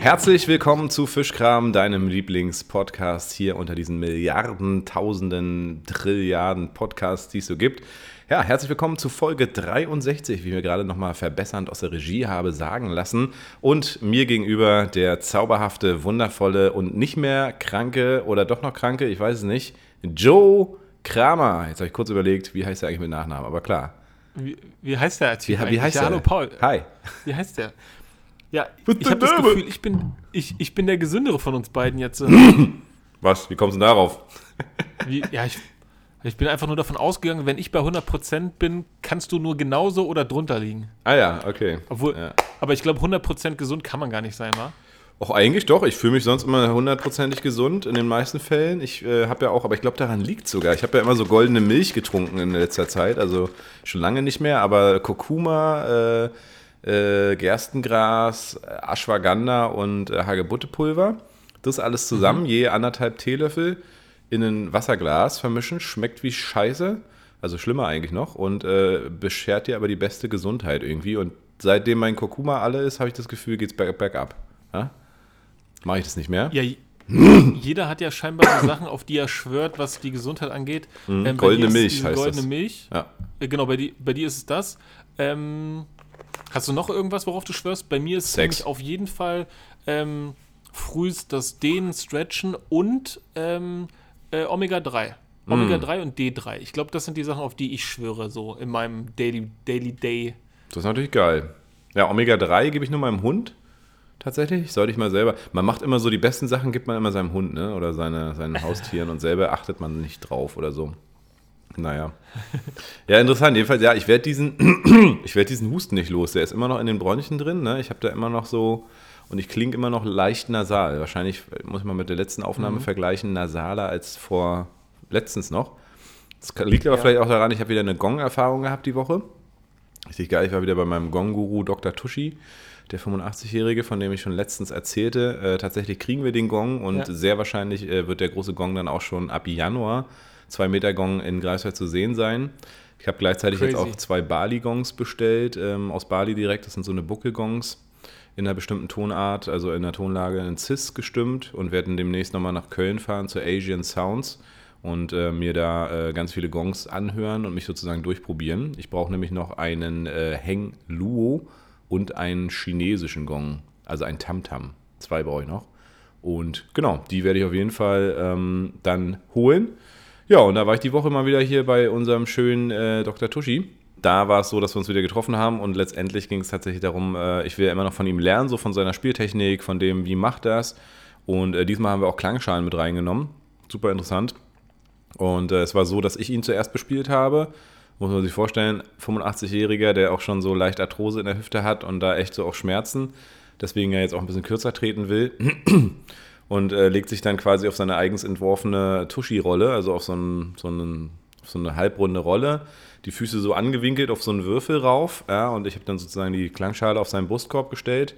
Herzlich willkommen zu Fischkram, deinem Lieblingspodcast hier unter diesen Milliarden, Tausenden, Trilliarden Podcasts, die es so gibt. Ja, herzlich willkommen zu Folge 63, wie mir gerade nochmal verbessernd aus der Regie habe sagen lassen. Und mir gegenüber der zauberhafte, wundervolle und nicht mehr kranke oder doch noch kranke, ich weiß es nicht, Joe Kramer. Jetzt habe ich kurz überlegt, wie heißt er eigentlich mit Nachnamen, aber klar. Wie, wie heißt der Wie, wie heißt ja, er? Hallo Paul. Hi. Wie heißt der? Ja, ich habe das? Gefühl, ich bin, ich, ich bin der gesündere von uns beiden jetzt. Was? Wie kommst du denn darauf? Wie, ja, ich, ich bin einfach nur davon ausgegangen, wenn ich bei 100% bin, kannst du nur genauso oder drunter liegen. Ah ja, okay. Obwohl, Ja. aber ich glaube, 100% gesund kann man gar nicht sein, wa? Auch eigentlich doch. Ich fühle mich sonst immer hundertprozentig gesund in den meisten Fällen. Ich äh, habe ja auch, aber ich glaube, daran liegt sogar. Ich habe ja immer so goldene Milch getrunken in letzter Zeit. Also schon lange nicht mehr, aber Kurkuma, äh, äh, Gerstengras, Ashwagandha und äh, Hagebuttepulver. Das alles zusammen, je anderthalb Teelöffel in ein Wasserglas vermischen. Schmeckt wie Scheiße. Also schlimmer eigentlich noch. Und äh, beschert dir aber die beste Gesundheit irgendwie. Und seitdem mein Kurkuma alle ist, habe ich das Gefühl, geht's berg, bergab. Ja? Mache ich das nicht mehr? Ja, jeder hat ja scheinbar so Sachen, auf die er schwört, was die Gesundheit angeht. Ähm, Mhm. goldene dir ist Milch heißt goldene das. Milch. Ja. Äh, Genau, bei, die, bei dir ist es das. Ähm, hast du noch irgendwas, worauf du schwörst? Bei mir ist Sex. auf jeden Fall ähm, frühst das Dehnen, Stretchen und ähm, äh, Omega-3. Mm. Omega-3 und D3. Ich glaube, das sind die Sachen, auf die ich schwöre, so in meinem Daily, Daily Day. Das ist natürlich geil. Ja, Omega-3 gebe ich nur meinem Hund. Tatsächlich. Sollte ich mal selber. Man macht immer so die besten Sachen, gibt man immer seinem Hund, ne? Oder seine, seinen Haustieren und selber achtet man nicht drauf oder so. Naja. Ja, interessant. Jedenfalls, ja, ich werde diesen, ich werde diesen Husten nicht los. Der ist immer noch in den Bronchien drin, ne? Ich habe da immer noch so. Und ich klinge immer noch leicht nasal. Wahrscheinlich muss ich mal mit der letzten Aufnahme vergleichen, nasaler als vor letztens noch. Das liegt aber Ja. vielleicht auch daran, ich habe wieder eine Gong-Erfahrung gehabt die Woche. Richtig geil, ich war wieder bei meinem Gong-Guru Dr. Tushi, der 85-Jährige, von dem ich schon letztens erzählte. Äh, tatsächlich kriegen wir den Gong und Ja. sehr wahrscheinlich äh, wird der große Gong dann auch schon ab Januar, 2 Meter Gong in Greifswald zu sehen sein. Ich habe gleichzeitig jetzt Crazy. auch zwei Bali-Gongs bestellt, ähm, aus Bali direkt. Das sind so eine Buckel-Gongs in einer bestimmten Tonart, also in der Tonlage in Cis gestimmt und werden demnächst nochmal nach Köln fahren zu Asian Sounds und äh, mir da äh, ganz viele Gongs anhören und mich sozusagen durchprobieren. Ich brauche nämlich noch einen äh, Heng Luo und einen chinesischen Gong, also ein Tam-Tam. Zwei brauche ich noch. Und genau, die werde ich auf jeden Fall ähm, dann holen. Ja, und da war ich die Woche mal wieder hier bei unserem schönen äh, Dr. Tushi. Da war es so, dass wir uns wieder getroffen haben und letztendlich ging es tatsächlich darum, äh, ich will ja immer noch von ihm lernen, so von seiner Spieltechnik, von dem, wie macht das. Und äh, diesmal haben wir auch Klangschalen mit reingenommen. Super interessant. Und äh, es war so, dass ich ihn zuerst bespielt habe. Muss man sich vorstellen, 85-Jähriger, der auch schon so leicht Arthrose in der Hüfte hat und da echt so auch Schmerzen. Deswegen ja jetzt auch ein bisschen kürzer treten will. Und äh, legt sich dann quasi auf seine eigens entworfene Tuschi-Rolle, also auf so, einen, so, einen, auf so eine halbrunde Rolle. Die Füße so angewinkelt auf so einen Würfel rauf. Ja, und ich habe dann sozusagen die Klangschale auf seinen Brustkorb gestellt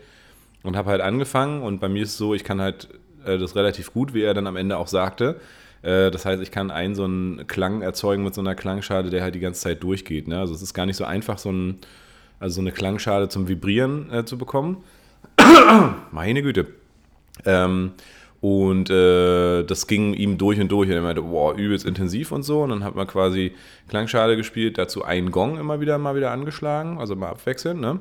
und habe halt angefangen. Und bei mir ist es so, ich kann halt äh, das relativ gut, wie er dann am Ende auch sagte. Äh, das heißt, ich kann einen so einen Klang erzeugen mit so einer Klangschale, der halt die ganze Zeit durchgeht. Ne? Also es ist gar nicht so einfach, so, ein, also so eine Klangschale zum Vibrieren äh, zu bekommen. Meine Güte. Ähm, und äh, das ging ihm durch und durch. Und er meinte, boah, übelst intensiv und so. Und dann hat man quasi Klangschale gespielt, dazu einen Gong immer wieder mal wieder angeschlagen, also mal abwechselnd, ne?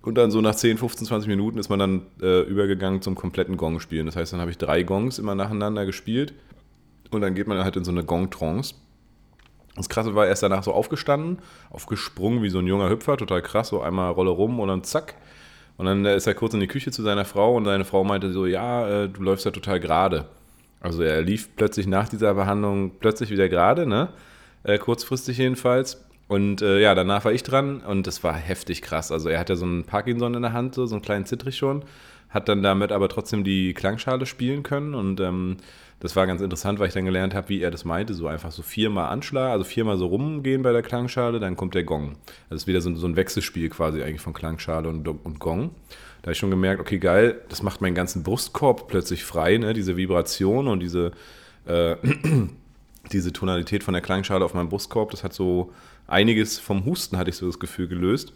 Und dann so nach 10, 15, 20 Minuten ist man dann äh, übergegangen zum kompletten Gong spielen. Das heißt, dann habe ich drei Gongs immer nacheinander gespielt. Und dann geht man halt in so eine Gong-Trance. Das Krasse war, er ist danach so aufgestanden, aufgesprungen wie so ein junger Hüpfer, total krass, so einmal Rolle rum und dann zack. Und dann äh, ist er kurz in die Küche zu seiner Frau und seine Frau meinte so, ja, äh, du läufst ja total gerade. Also er lief plötzlich nach dieser Behandlung plötzlich wieder gerade, ne? Äh, kurzfristig jedenfalls. Und äh, ja, danach war ich dran und das war heftig krass. Also er hatte so einen Parkinson in der Hand, so, so einen kleinen Zittrich schon, hat dann damit aber trotzdem die Klangschale spielen können und ähm, das war ganz interessant, weil ich dann gelernt habe, wie er das meinte, so einfach so viermal anschlagen, also viermal so rumgehen bei der Klangschale, dann kommt der Gong. Also es ist wieder so, so ein Wechselspiel quasi eigentlich von Klangschale und, und Gong. Da habe ich schon gemerkt, okay, geil, das macht meinen ganzen Brustkorb plötzlich frei, ne? diese Vibration und diese, äh, diese Tonalität von der Klangschale auf meinem Brustkorb, das hat so einiges vom Husten, hatte ich so das Gefühl, gelöst.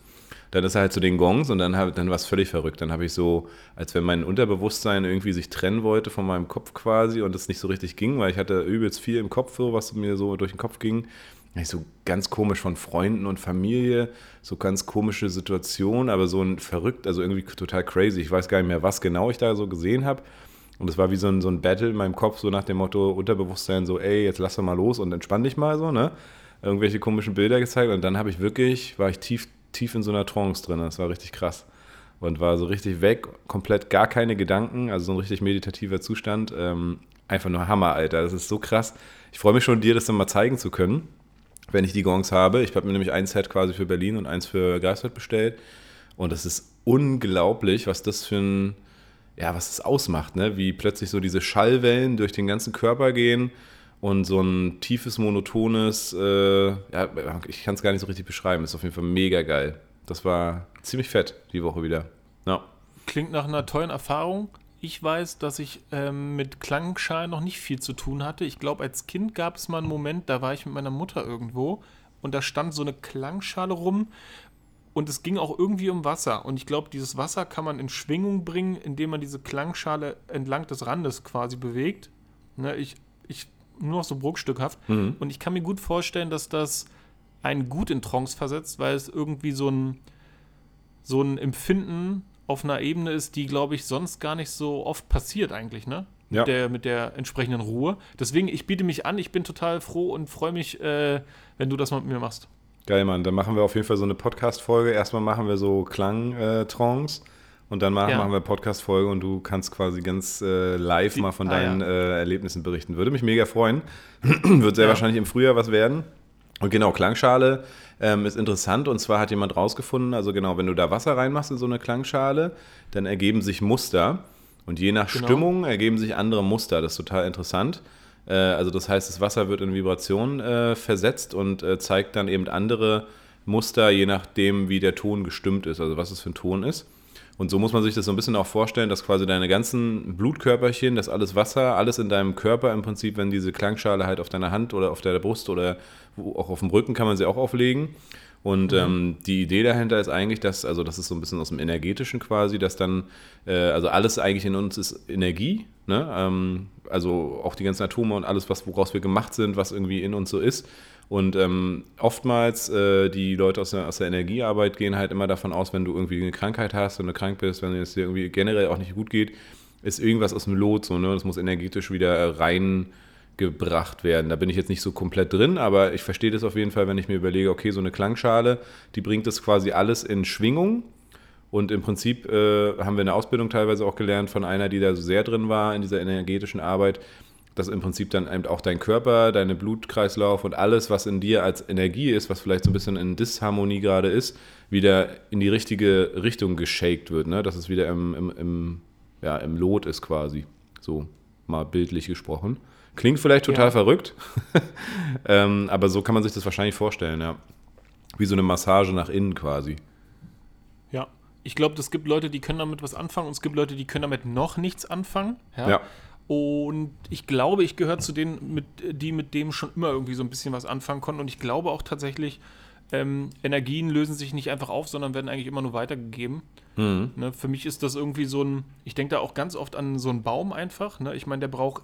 Dann ist er halt zu den Gongs und dann, dann war es völlig verrückt. Dann habe ich so, als wenn mein Unterbewusstsein irgendwie sich trennen wollte von meinem Kopf quasi und es nicht so richtig ging, weil ich hatte übelst viel im Kopf, was mir so durch den Kopf ging. Ich so ganz komisch von Freunden und Familie, so ganz komische Situationen, aber so ein verrückt, also irgendwie total crazy. Ich weiß gar nicht mehr, was genau ich da so gesehen habe. Und es war wie so ein, so ein Battle in meinem Kopf, so nach dem Motto Unterbewusstsein, so, ey, jetzt lass doch mal los und entspann dich mal so, ne? Irgendwelche komischen Bilder gezeigt und dann habe ich wirklich, war ich tief, tief in so einer Trance drin. Das war richtig krass. Und war so richtig weg, komplett gar keine Gedanken, also so ein richtig meditativer Zustand. Ähm, einfach nur Hammer, Alter. Das ist so krass. Ich freue mich schon, dir das dann mal zeigen zu können, wenn ich die Gongs habe. Ich habe mir nämlich ein Set quasi für Berlin und eins für Greifswald bestellt. Und es ist unglaublich, was das für ein, ja, was das ausmacht, ne? Wie plötzlich so diese Schallwellen durch den ganzen Körper gehen und so ein tiefes, monotones, äh, ja, ich kann es gar nicht so richtig beschreiben, ist auf jeden Fall mega geil. Das war ziemlich fett die Woche wieder. Ja. Klingt nach einer tollen Erfahrung. Ich weiß, dass ich ähm, mit Klangschalen noch nicht viel zu tun hatte. Ich glaube, als Kind gab es mal einen Moment, da war ich mit meiner Mutter irgendwo und da stand so eine Klangschale rum und es ging auch irgendwie um Wasser. Und ich glaube, dieses Wasser kann man in Schwingung bringen, indem man diese Klangschale entlang des Randes quasi bewegt. Ne, ich, ich nur noch so bruchstückhaft. Mhm. Und ich kann mir gut vorstellen, dass das einen gut in Trance versetzt, weil es irgendwie so ein, so ein Empfinden auf einer Ebene ist, die, glaube ich, sonst gar nicht so oft passiert eigentlich, ne? Ja. Mit, der, mit der entsprechenden Ruhe. Deswegen, ich biete mich an, ich bin total froh und freue mich, äh, wenn du das mal mit mir machst. Geil, Mann. Dann machen wir auf jeden Fall so eine Podcast-Folge. Erstmal machen wir so Klang-Trance. Äh, und dann machen, ja. machen wir Podcast-Folge und du kannst quasi ganz äh, live mal von ah, deinen ja. äh, Erlebnissen berichten. Würde mich mega freuen. Wird sehr ja. wahrscheinlich im Frühjahr was werden. Und genau, Klangschale ähm, ist interessant und zwar hat jemand rausgefunden, also genau, wenn du da Wasser reinmachst in so eine Klangschale, dann ergeben sich Muster und je nach genau. Stimmung ergeben sich andere Muster. Das ist total interessant. Äh, also das heißt, das Wasser wird in Vibration äh, versetzt und äh, zeigt dann eben andere Muster, je nachdem, wie der Ton gestimmt ist, also was es für ein Ton ist. Und so muss man sich das so ein bisschen auch vorstellen, dass quasi deine ganzen Blutkörperchen, das alles Wasser, alles in deinem Körper im Prinzip, wenn diese Klangschale halt auf deiner Hand oder auf der Brust oder auch auf dem Rücken kann man sie auch auflegen. Und mhm. ähm, die Idee dahinter ist eigentlich, dass, also das ist so ein bisschen aus dem Energetischen quasi, dass dann, äh, also alles eigentlich in uns ist Energie, ne? Ähm, also auch die ganzen Atome und alles, was woraus wir gemacht sind, was irgendwie in uns so ist. Und ähm, oftmals, äh, die Leute aus der, aus der Energiearbeit gehen halt immer davon aus, wenn du irgendwie eine Krankheit hast, wenn du krank bist, wenn es dir irgendwie generell auch nicht gut geht, ist irgendwas aus dem Lot so, ne? Das muss energetisch wieder reingebracht werden. Da bin ich jetzt nicht so komplett drin, aber ich verstehe das auf jeden Fall, wenn ich mir überlege, okay, so eine Klangschale, die bringt das quasi alles in Schwingung. Und im Prinzip äh, haben wir eine Ausbildung teilweise auch gelernt von einer, die da so sehr drin war in dieser energetischen Arbeit, dass im Prinzip dann eben auch dein Körper, deine Blutkreislauf und alles, was in dir als Energie ist, was vielleicht so ein bisschen in Disharmonie gerade ist, wieder in die richtige Richtung geshaked wird, ne? dass es wieder im, im, im, ja, im Lot ist quasi, so mal bildlich gesprochen. Klingt vielleicht total ja. verrückt, ähm, aber so kann man sich das wahrscheinlich vorstellen, ja. Wie so eine Massage nach innen quasi. Ja, ich glaube, es gibt Leute, die können damit was anfangen und es gibt Leute, die können damit noch nichts anfangen. Ja. ja. Und ich glaube, ich gehöre zu denen, mit, die mit dem schon immer irgendwie so ein bisschen was anfangen konnten. Und ich glaube auch tatsächlich, ähm, Energien lösen sich nicht einfach auf, sondern werden eigentlich immer nur weitergegeben. Mhm. Ne, für mich ist das irgendwie so ein, ich denke da auch ganz oft an so einen Baum einfach. Ne? Ich meine, der braucht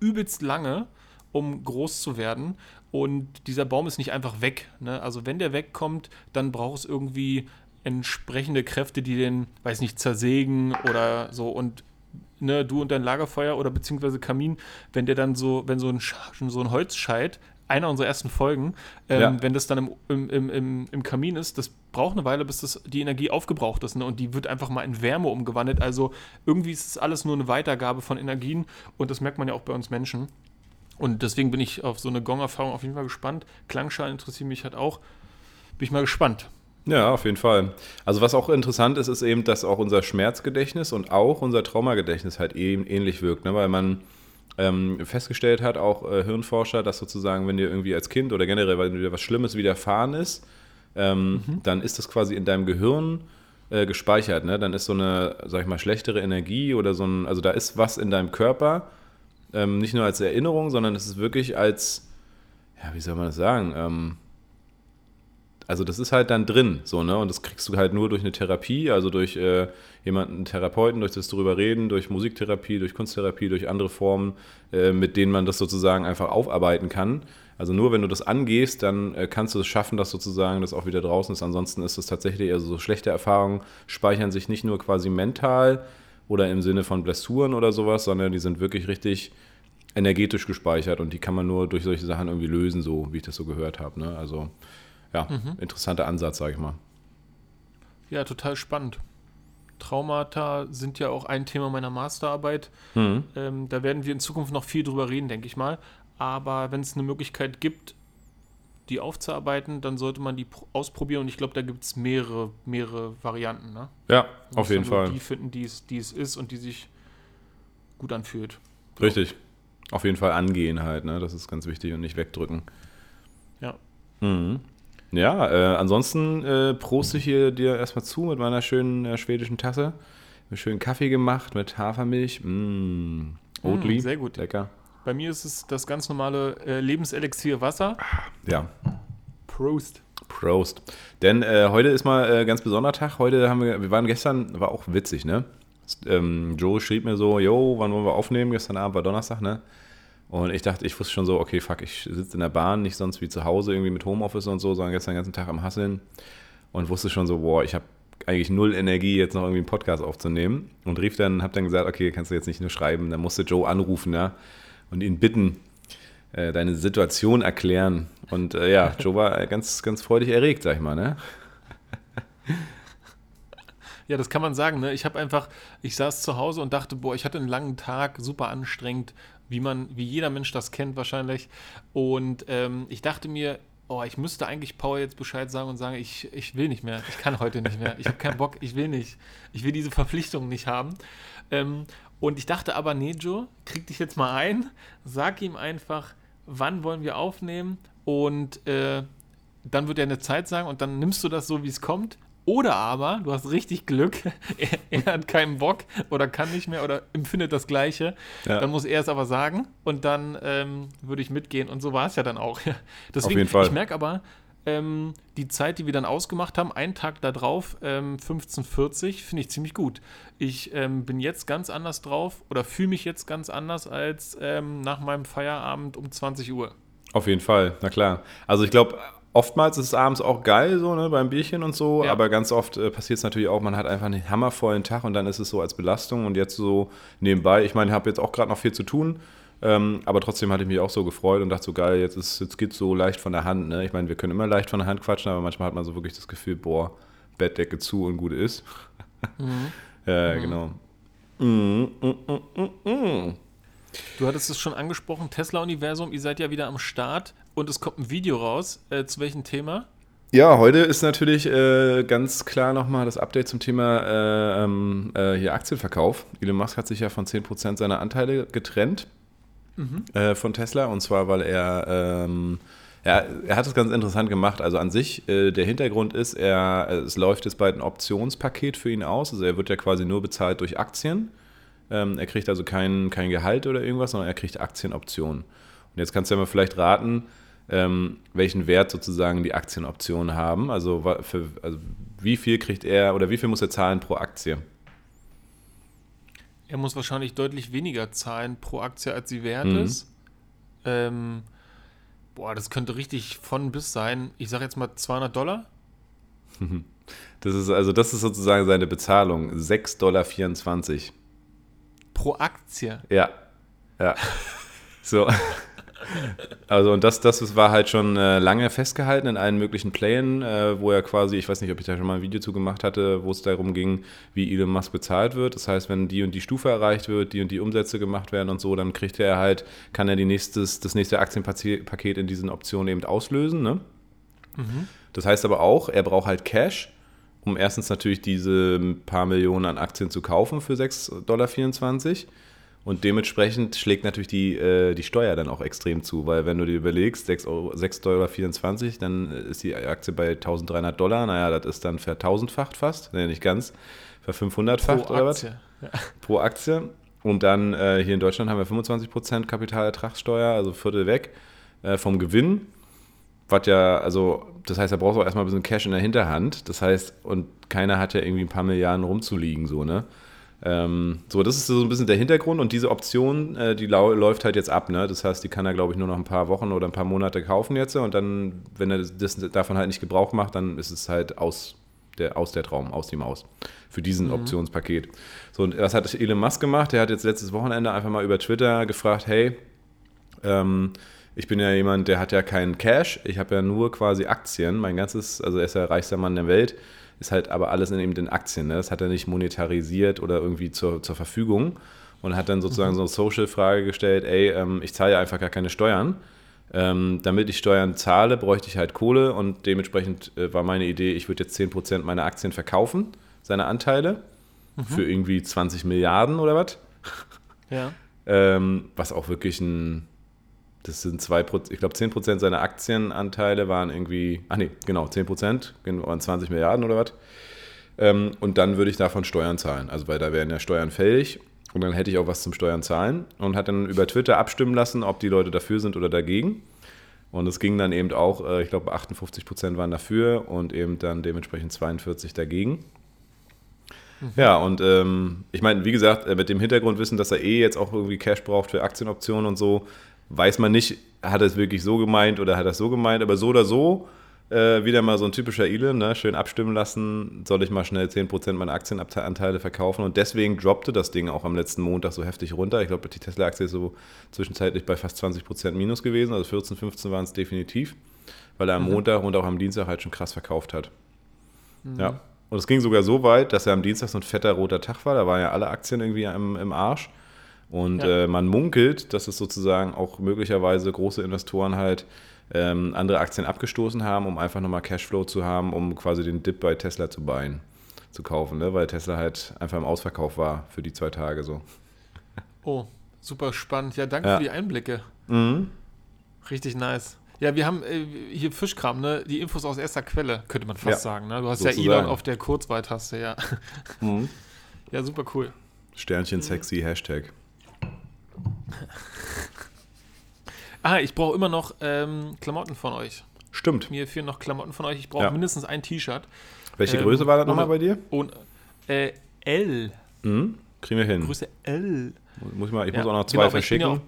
übelst lange, um groß zu werden. Und dieser Baum ist nicht einfach weg. Ne? Also wenn der wegkommt, dann braucht es irgendwie entsprechende Kräfte, die den, weiß nicht, zersägen oder so. Und ne, du und dein Lagerfeuer oder beziehungsweise Kamin, wenn der dann so, wenn so ein, so ein Holzscheit, einer unserer ersten Folgen, ähm, ja. wenn das dann im, im, im, im Kamin ist, das braucht eine Weile, bis das, die Energie aufgebraucht ist. Ne? Und die wird einfach mal in Wärme umgewandelt. Also irgendwie ist es alles nur eine Weitergabe von Energien und das merkt man ja auch bei uns Menschen. Und deswegen bin ich auf so eine Gong-Erfahrung auf jeden Fall gespannt. Klangschalen interessieren mich halt auch. Bin ich mal gespannt. Ja, auf jeden Fall. Also was auch interessant ist, ist eben, dass auch unser Schmerzgedächtnis und auch unser Traumagedächtnis halt eben ähnlich wirkt, ne? weil man ähm, festgestellt hat, auch äh, Hirnforscher, dass sozusagen, wenn dir irgendwie als Kind oder generell, wenn dir was Schlimmes widerfahren ist, ähm, mhm. dann ist das quasi in deinem Gehirn äh, gespeichert. Ne? Dann ist so eine, sag ich mal, schlechtere Energie oder so ein, also da ist was in deinem Körper, ähm, nicht nur als Erinnerung, sondern es ist wirklich als, ja, wie soll man das sagen, ähm, also das ist halt dann drin, so, ne? Und das kriegst du halt nur durch eine Therapie, also durch äh, jemanden, Therapeuten, durch das drüber reden, durch Musiktherapie, durch Kunsttherapie, durch andere Formen, äh, mit denen man das sozusagen einfach aufarbeiten kann. Also nur wenn du das angehst, dann äh, kannst du es schaffen, dass sozusagen das auch wieder draußen ist. Ansonsten ist es tatsächlich, also so schlechte Erfahrungen speichern sich nicht nur quasi mental oder im Sinne von Blessuren oder sowas, sondern die sind wirklich richtig energetisch gespeichert und die kann man nur durch solche Sachen irgendwie lösen, so wie ich das so gehört habe. Ne? Also ja, mhm. interessanter Ansatz, sage ich mal. Ja, total spannend. Traumata sind ja auch ein Thema meiner Masterarbeit. Mhm. Ähm, da werden wir in Zukunft noch viel drüber reden, denke ich mal. Aber wenn es eine Möglichkeit gibt, die aufzuarbeiten, dann sollte man die ausprobieren und ich glaube, da gibt es mehrere, mehrere Varianten. Ne? Ja, auf jeden Fall. Die finden, die es, die es ist und die sich gut anfühlt. Richtig. Auf jeden Fall angehen halt, ne? Das ist ganz wichtig und nicht wegdrücken. Ja. Mhm. Ja, äh, ansonsten äh, proste ich hier dir erstmal zu mit meiner schönen äh, schwedischen Tasse. Einen schönen Kaffee gemacht mit Hafermilch. Mmh. Oatly. Mm, sehr gut. Lecker. Bei mir ist es das ganz normale äh, Lebenselixier Wasser. Ja. Prost. Prost. Denn äh, heute ist mal äh, ganz besonderer Tag. Heute haben wir, wir waren gestern, war auch witzig, ne? Ähm, Joe schrieb mir so, yo, wann wollen wir aufnehmen? Gestern Abend war Donnerstag, ne? Und ich dachte, ich wusste schon so, okay, fuck, ich sitze in der Bahn, nicht sonst wie zu Hause irgendwie mit Homeoffice und so, sondern gestern den ganzen Tag am Hasseln und wusste schon so, boah, ich habe eigentlich null Energie, jetzt noch irgendwie einen Podcast aufzunehmen. Und rief dann, hab dann gesagt, okay, kannst du jetzt nicht nur schreiben, dann musste Joe anrufen, ja, und ihn bitten, äh, deine Situation erklären. Und äh, ja, Joe war ganz, ganz freudig erregt, sag ich mal, ne? Ja, das kann man sagen. Ne? Ich habe einfach, ich saß zu Hause und dachte, boah, ich hatte einen langen Tag, super anstrengend, wie man, wie jeder Mensch das kennt wahrscheinlich. Und ähm, ich dachte mir, oh, ich müsste eigentlich Paul jetzt Bescheid sagen und sagen, ich, ich will nicht mehr, ich kann heute nicht mehr, ich habe keinen Bock, ich will nicht, ich will diese Verpflichtung nicht haben. Ähm, und ich dachte aber, nee, Joe, krieg dich jetzt mal ein, sag ihm einfach, wann wollen wir aufnehmen und äh, dann wird er eine Zeit sagen und dann nimmst du das so, wie es kommt oder aber, du hast richtig Glück, er, er, hat keinen Bock oder kann nicht mehr oder empfindet das Gleiche. Ja. Dann muss er es aber sagen und dann ähm, würde ich mitgehen. Und so war es ja dann auch. Deswegen, Auf jeden Fall. Ich merke aber, ähm, die Zeit, die wir dann ausgemacht haben, einen Tag da drauf, ähm, 15.40, finde ich ziemlich gut. Ich ähm, bin jetzt ganz anders drauf oder fühle mich jetzt ganz anders als ähm, nach meinem Feierabend um 20 Uhr. Auf jeden Fall, na klar. Also ich glaube, oftmals ist es abends auch geil, so ne, beim Bierchen und so, ja. aber ganz oft äh, passiert es natürlich auch, man hat einfach einen hammervollen Tag und dann ist es so als Belastung und jetzt so nebenbei, ich meine, ich habe jetzt auch gerade noch viel zu tun, ähm, aber trotzdem hatte ich mich auch so gefreut und dachte so, geil, jetzt, ist, jetzt geht es so leicht von der Hand. Ne? Ich meine, wir können immer leicht von der Hand quatschen, aber manchmal hat man so wirklich das Gefühl, boah, Bettdecke zu und gut ist. Mhm. ja, mhm. genau. Mm, mm, mm, du hattest es schon angesprochen, Tesla-Universum, ihr seid ja wieder am Start und es kommt ein Video raus. Äh, zu welchem Thema? Ja, heute ist natürlich äh, ganz klar nochmal das Update zum Thema äh, ähm, äh, hier Aktienverkauf. Elon Musk hat sich ja von 10% seiner Anteile getrennt mhm. Äh, von Tesla und zwar, weil er, ähm, ja, er hat es ganz interessant gemacht. Also an sich, äh, der Hintergrund ist, er, es läuft jetzt bald ein Optionspaket für ihn aus. Also er wird ja quasi nur bezahlt durch Aktien. Ähm, er kriegt also kein, kein Gehalt oder irgendwas, sondern er kriegt Aktienoptionen. Und jetzt kannst du ja mal vielleicht raten, ähm, welchen Wert sozusagen die Aktienoptionen haben. Also, für, also wie viel kriegt er oder wie viel muss er zahlen pro Aktie? Er muss wahrscheinlich deutlich weniger zahlen pro Aktie, als sie wert mhm. ist. Ähm, boah, das könnte richtig von bis sein. Ich sage jetzt mal 200 Dollar. Das ist also das ist sozusagen seine Bezahlung, 6,24 Dollar. Pro Aktie? Ja. Ja. So. Also und das, das war halt schon äh, lange festgehalten in allen möglichen Plänen, äh, wo er quasi, ich weiß nicht, ob ich da schon mal ein Video zu gemacht hatte, wo es darum ging, wie Elon Musk bezahlt wird. Das heißt, wenn die und die Stufe erreicht wird, die und die Umsätze gemacht werden und so, dann kriegt er halt, kann er die nächstes, das nächste Aktienpaket in diesen Optionen eben auslösen. Ne? Mhm. Das heißt aber auch, er braucht halt Cash, um erstens natürlich diese paar Millionen an Aktien zu kaufen für 6,24 Dollar und dementsprechend schlägt natürlich die, äh, die Steuer dann auch extrem zu, weil wenn du dir überlegst, 6,24 Dollar, dann ist die Aktie bei 1300 Dollar. Naja, das ist dann vertausendfacht fast, nee, nicht ganz, ver 500-facht oder was? Ja. Pro Aktie. Und dann äh, hier in Deutschland haben wir 25% Kapitalertragssteuer, also Viertel weg äh, vom Gewinn. was ja, also das heißt, da brauchst du auch erstmal ein bisschen Cash in der Hinterhand. Das heißt, und keiner hat ja irgendwie ein paar Milliarden rumzuliegen, so, ne? Ähm, so, das ist so ein bisschen der Hintergrund und diese Option, äh, die läuft halt jetzt ab, ne? Das heißt, die kann er, glaube ich, nur noch ein paar Wochen oder ein paar Monate kaufen jetzt und dann, wenn er das davon halt nicht Gebrauch macht, dann ist es halt aus der, aus der Traum, aus die Maus für diesen mhm. Optionspaket. So, und was hat Elon Musk gemacht? Der hat jetzt letztes Wochenende einfach mal über Twitter gefragt, hey, ähm, ich bin ja jemand, der hat ja keinen Cash, ich habe ja nur quasi Aktien, mein ganzes, also er ist der reichste Mann der Welt, ist halt aber alles in eben den Aktien, ne? das hat er nicht monetarisiert oder irgendwie zur, zur Verfügung und hat dann sozusagen mhm. so eine Social-Frage gestellt, ey, ähm, ich zahle ja einfach gar keine Steuern, ähm, damit ich Steuern zahle, bräuchte ich halt Kohle und dementsprechend äh, war meine Idee, ich würde jetzt 10% meiner Aktien verkaufen, seine Anteile, mhm. für irgendwie 20 Milliarden oder was. Ja. ähm, was auch wirklich ein das sind zwei ich glaube 10 Prozent seiner Aktienanteile waren irgendwie, ach nee, genau, 10 Prozent, waren 20 Milliarden oder was. Ähm, und dann würde ich davon Steuern zahlen. Also, weil da wären ja Steuern fällig und dann hätte ich auch was zum Steuern zahlen und hat dann über Twitter abstimmen lassen, ob die Leute dafür sind oder dagegen. Und es ging dann eben auch, äh, ich glaube, 58 Prozent waren dafür und eben dann dementsprechend 42% dagegen. Mhm. Ja, und ähm, ich meine, wie gesagt, äh, mit dem Hintergrundwissen, dass er eh jetzt auch irgendwie Cash braucht für Aktienoptionen und so, weiß man nicht, hat er es wirklich so gemeint oder hat er es so gemeint, aber so oder so, äh, wieder mal so ein typischer Elon, ne? schön abstimmen lassen, soll ich mal schnell 10% meiner Aktienanteile verkaufen und deswegen droppte das Ding auch am letzten Montag so heftig runter. Ich glaube, die Tesla-Aktie ist so zwischenzeitlich bei fast 20% Minus gewesen, also 14, 15 waren es definitiv, weil er am mhm. Montag und auch am Dienstag halt schon krass verkauft hat. Mhm. Ja. Und es ging sogar so weit, dass er am Dienstag so ein fetter roter Tag war, da waren ja alle Aktien irgendwie im, im Arsch. Und ja. äh, man munkelt, dass es sozusagen auch möglicherweise große Investoren halt ähm, andere Aktien abgestoßen haben, um einfach nochmal Cashflow zu haben, um quasi den Dip bei Tesla zu buyen, zu kaufen, ne? weil Tesla halt einfach im Ausverkauf war für die zwei Tage so. Oh, super spannend. Ja, danke ja. für die Einblicke. Mhm. Richtig nice. Ja, wir haben äh, hier Fischkram, ne? Die Infos aus erster Quelle, könnte man fast ja. sagen. Ne? Du hast Sozusagen. ja Elon auf der Kurzweitaste, ja. Mhm. Ja, super cool. Sternchen sexy Hashtag. ah, ich brauche immer noch ähm, Klamotten von euch. Stimmt. Mir fehlen noch Klamotten von euch. Ich brauche ja. mindestens ein T-Shirt. Welche ähm, Größe war das nochmal bei dir? Und, äh, L. Mhm, kriegen wir hin. Größe L. Muss ich mal, ich ja. muss auch noch zwei genau, verschicken. Ja auch,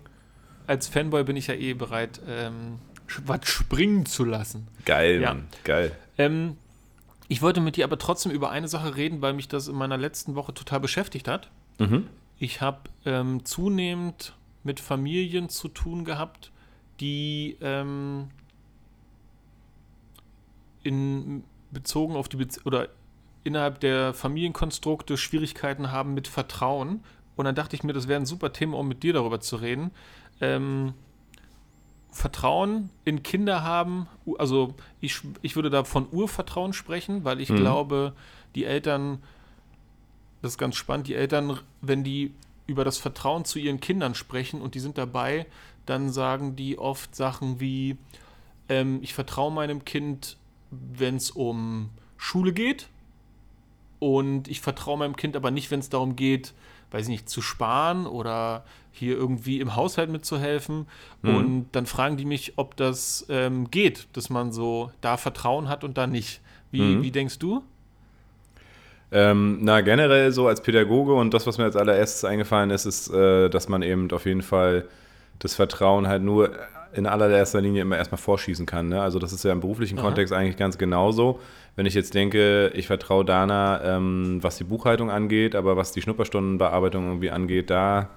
als Fanboy bin ich ja eh bereit, ähm, was springen zu lassen. Geil. Mann. Geil. Ähm, ich wollte mit dir aber trotzdem über eine Sache reden, weil mich das in meiner letzten Woche total beschäftigt hat. Mhm. Ich habe ähm, zunehmend mit Familien zu tun gehabt, die ähm, in bezogen auf die Bez oder innerhalb der Familienkonstrukte Schwierigkeiten haben mit Vertrauen. Und dann dachte ich mir, das wäre ein super Thema, um mit dir darüber zu reden. Ähm, Vertrauen in Kinder haben, also ich, ich würde da von Urvertrauen sprechen, weil ich mhm. glaube, die Eltern das ist ganz spannend, die Eltern, wenn die über das Vertrauen zu ihren Kindern sprechen und die sind dabei, dann sagen die oft Sachen wie, ähm, ich vertraue meinem Kind, wenn es um Schule geht und ich vertraue meinem Kind aber nicht, wenn es darum geht, weiß ich nicht, zu sparen oder hier irgendwie im Haushalt mitzuhelfen. Mhm. Und dann fragen die mich, ob das ähm, geht, dass man so da Vertrauen hat und da nicht. Wie, mhm. wie denkst du? Ähm, na, generell so als Pädagoge und das, was mir als allererstes eingefallen ist, ist, äh, dass man eben auf jeden Fall das Vertrauen halt nur in allererster Linie immer erstmal vorschießen kann. Ne? Also das ist ja im beruflichen Aha. Kontext eigentlich ganz genauso. Wenn ich jetzt denke, ich vertraue Dana, ähm, was die Buchhaltung angeht, aber was die Schnupperstundenbearbeitung irgendwie angeht, da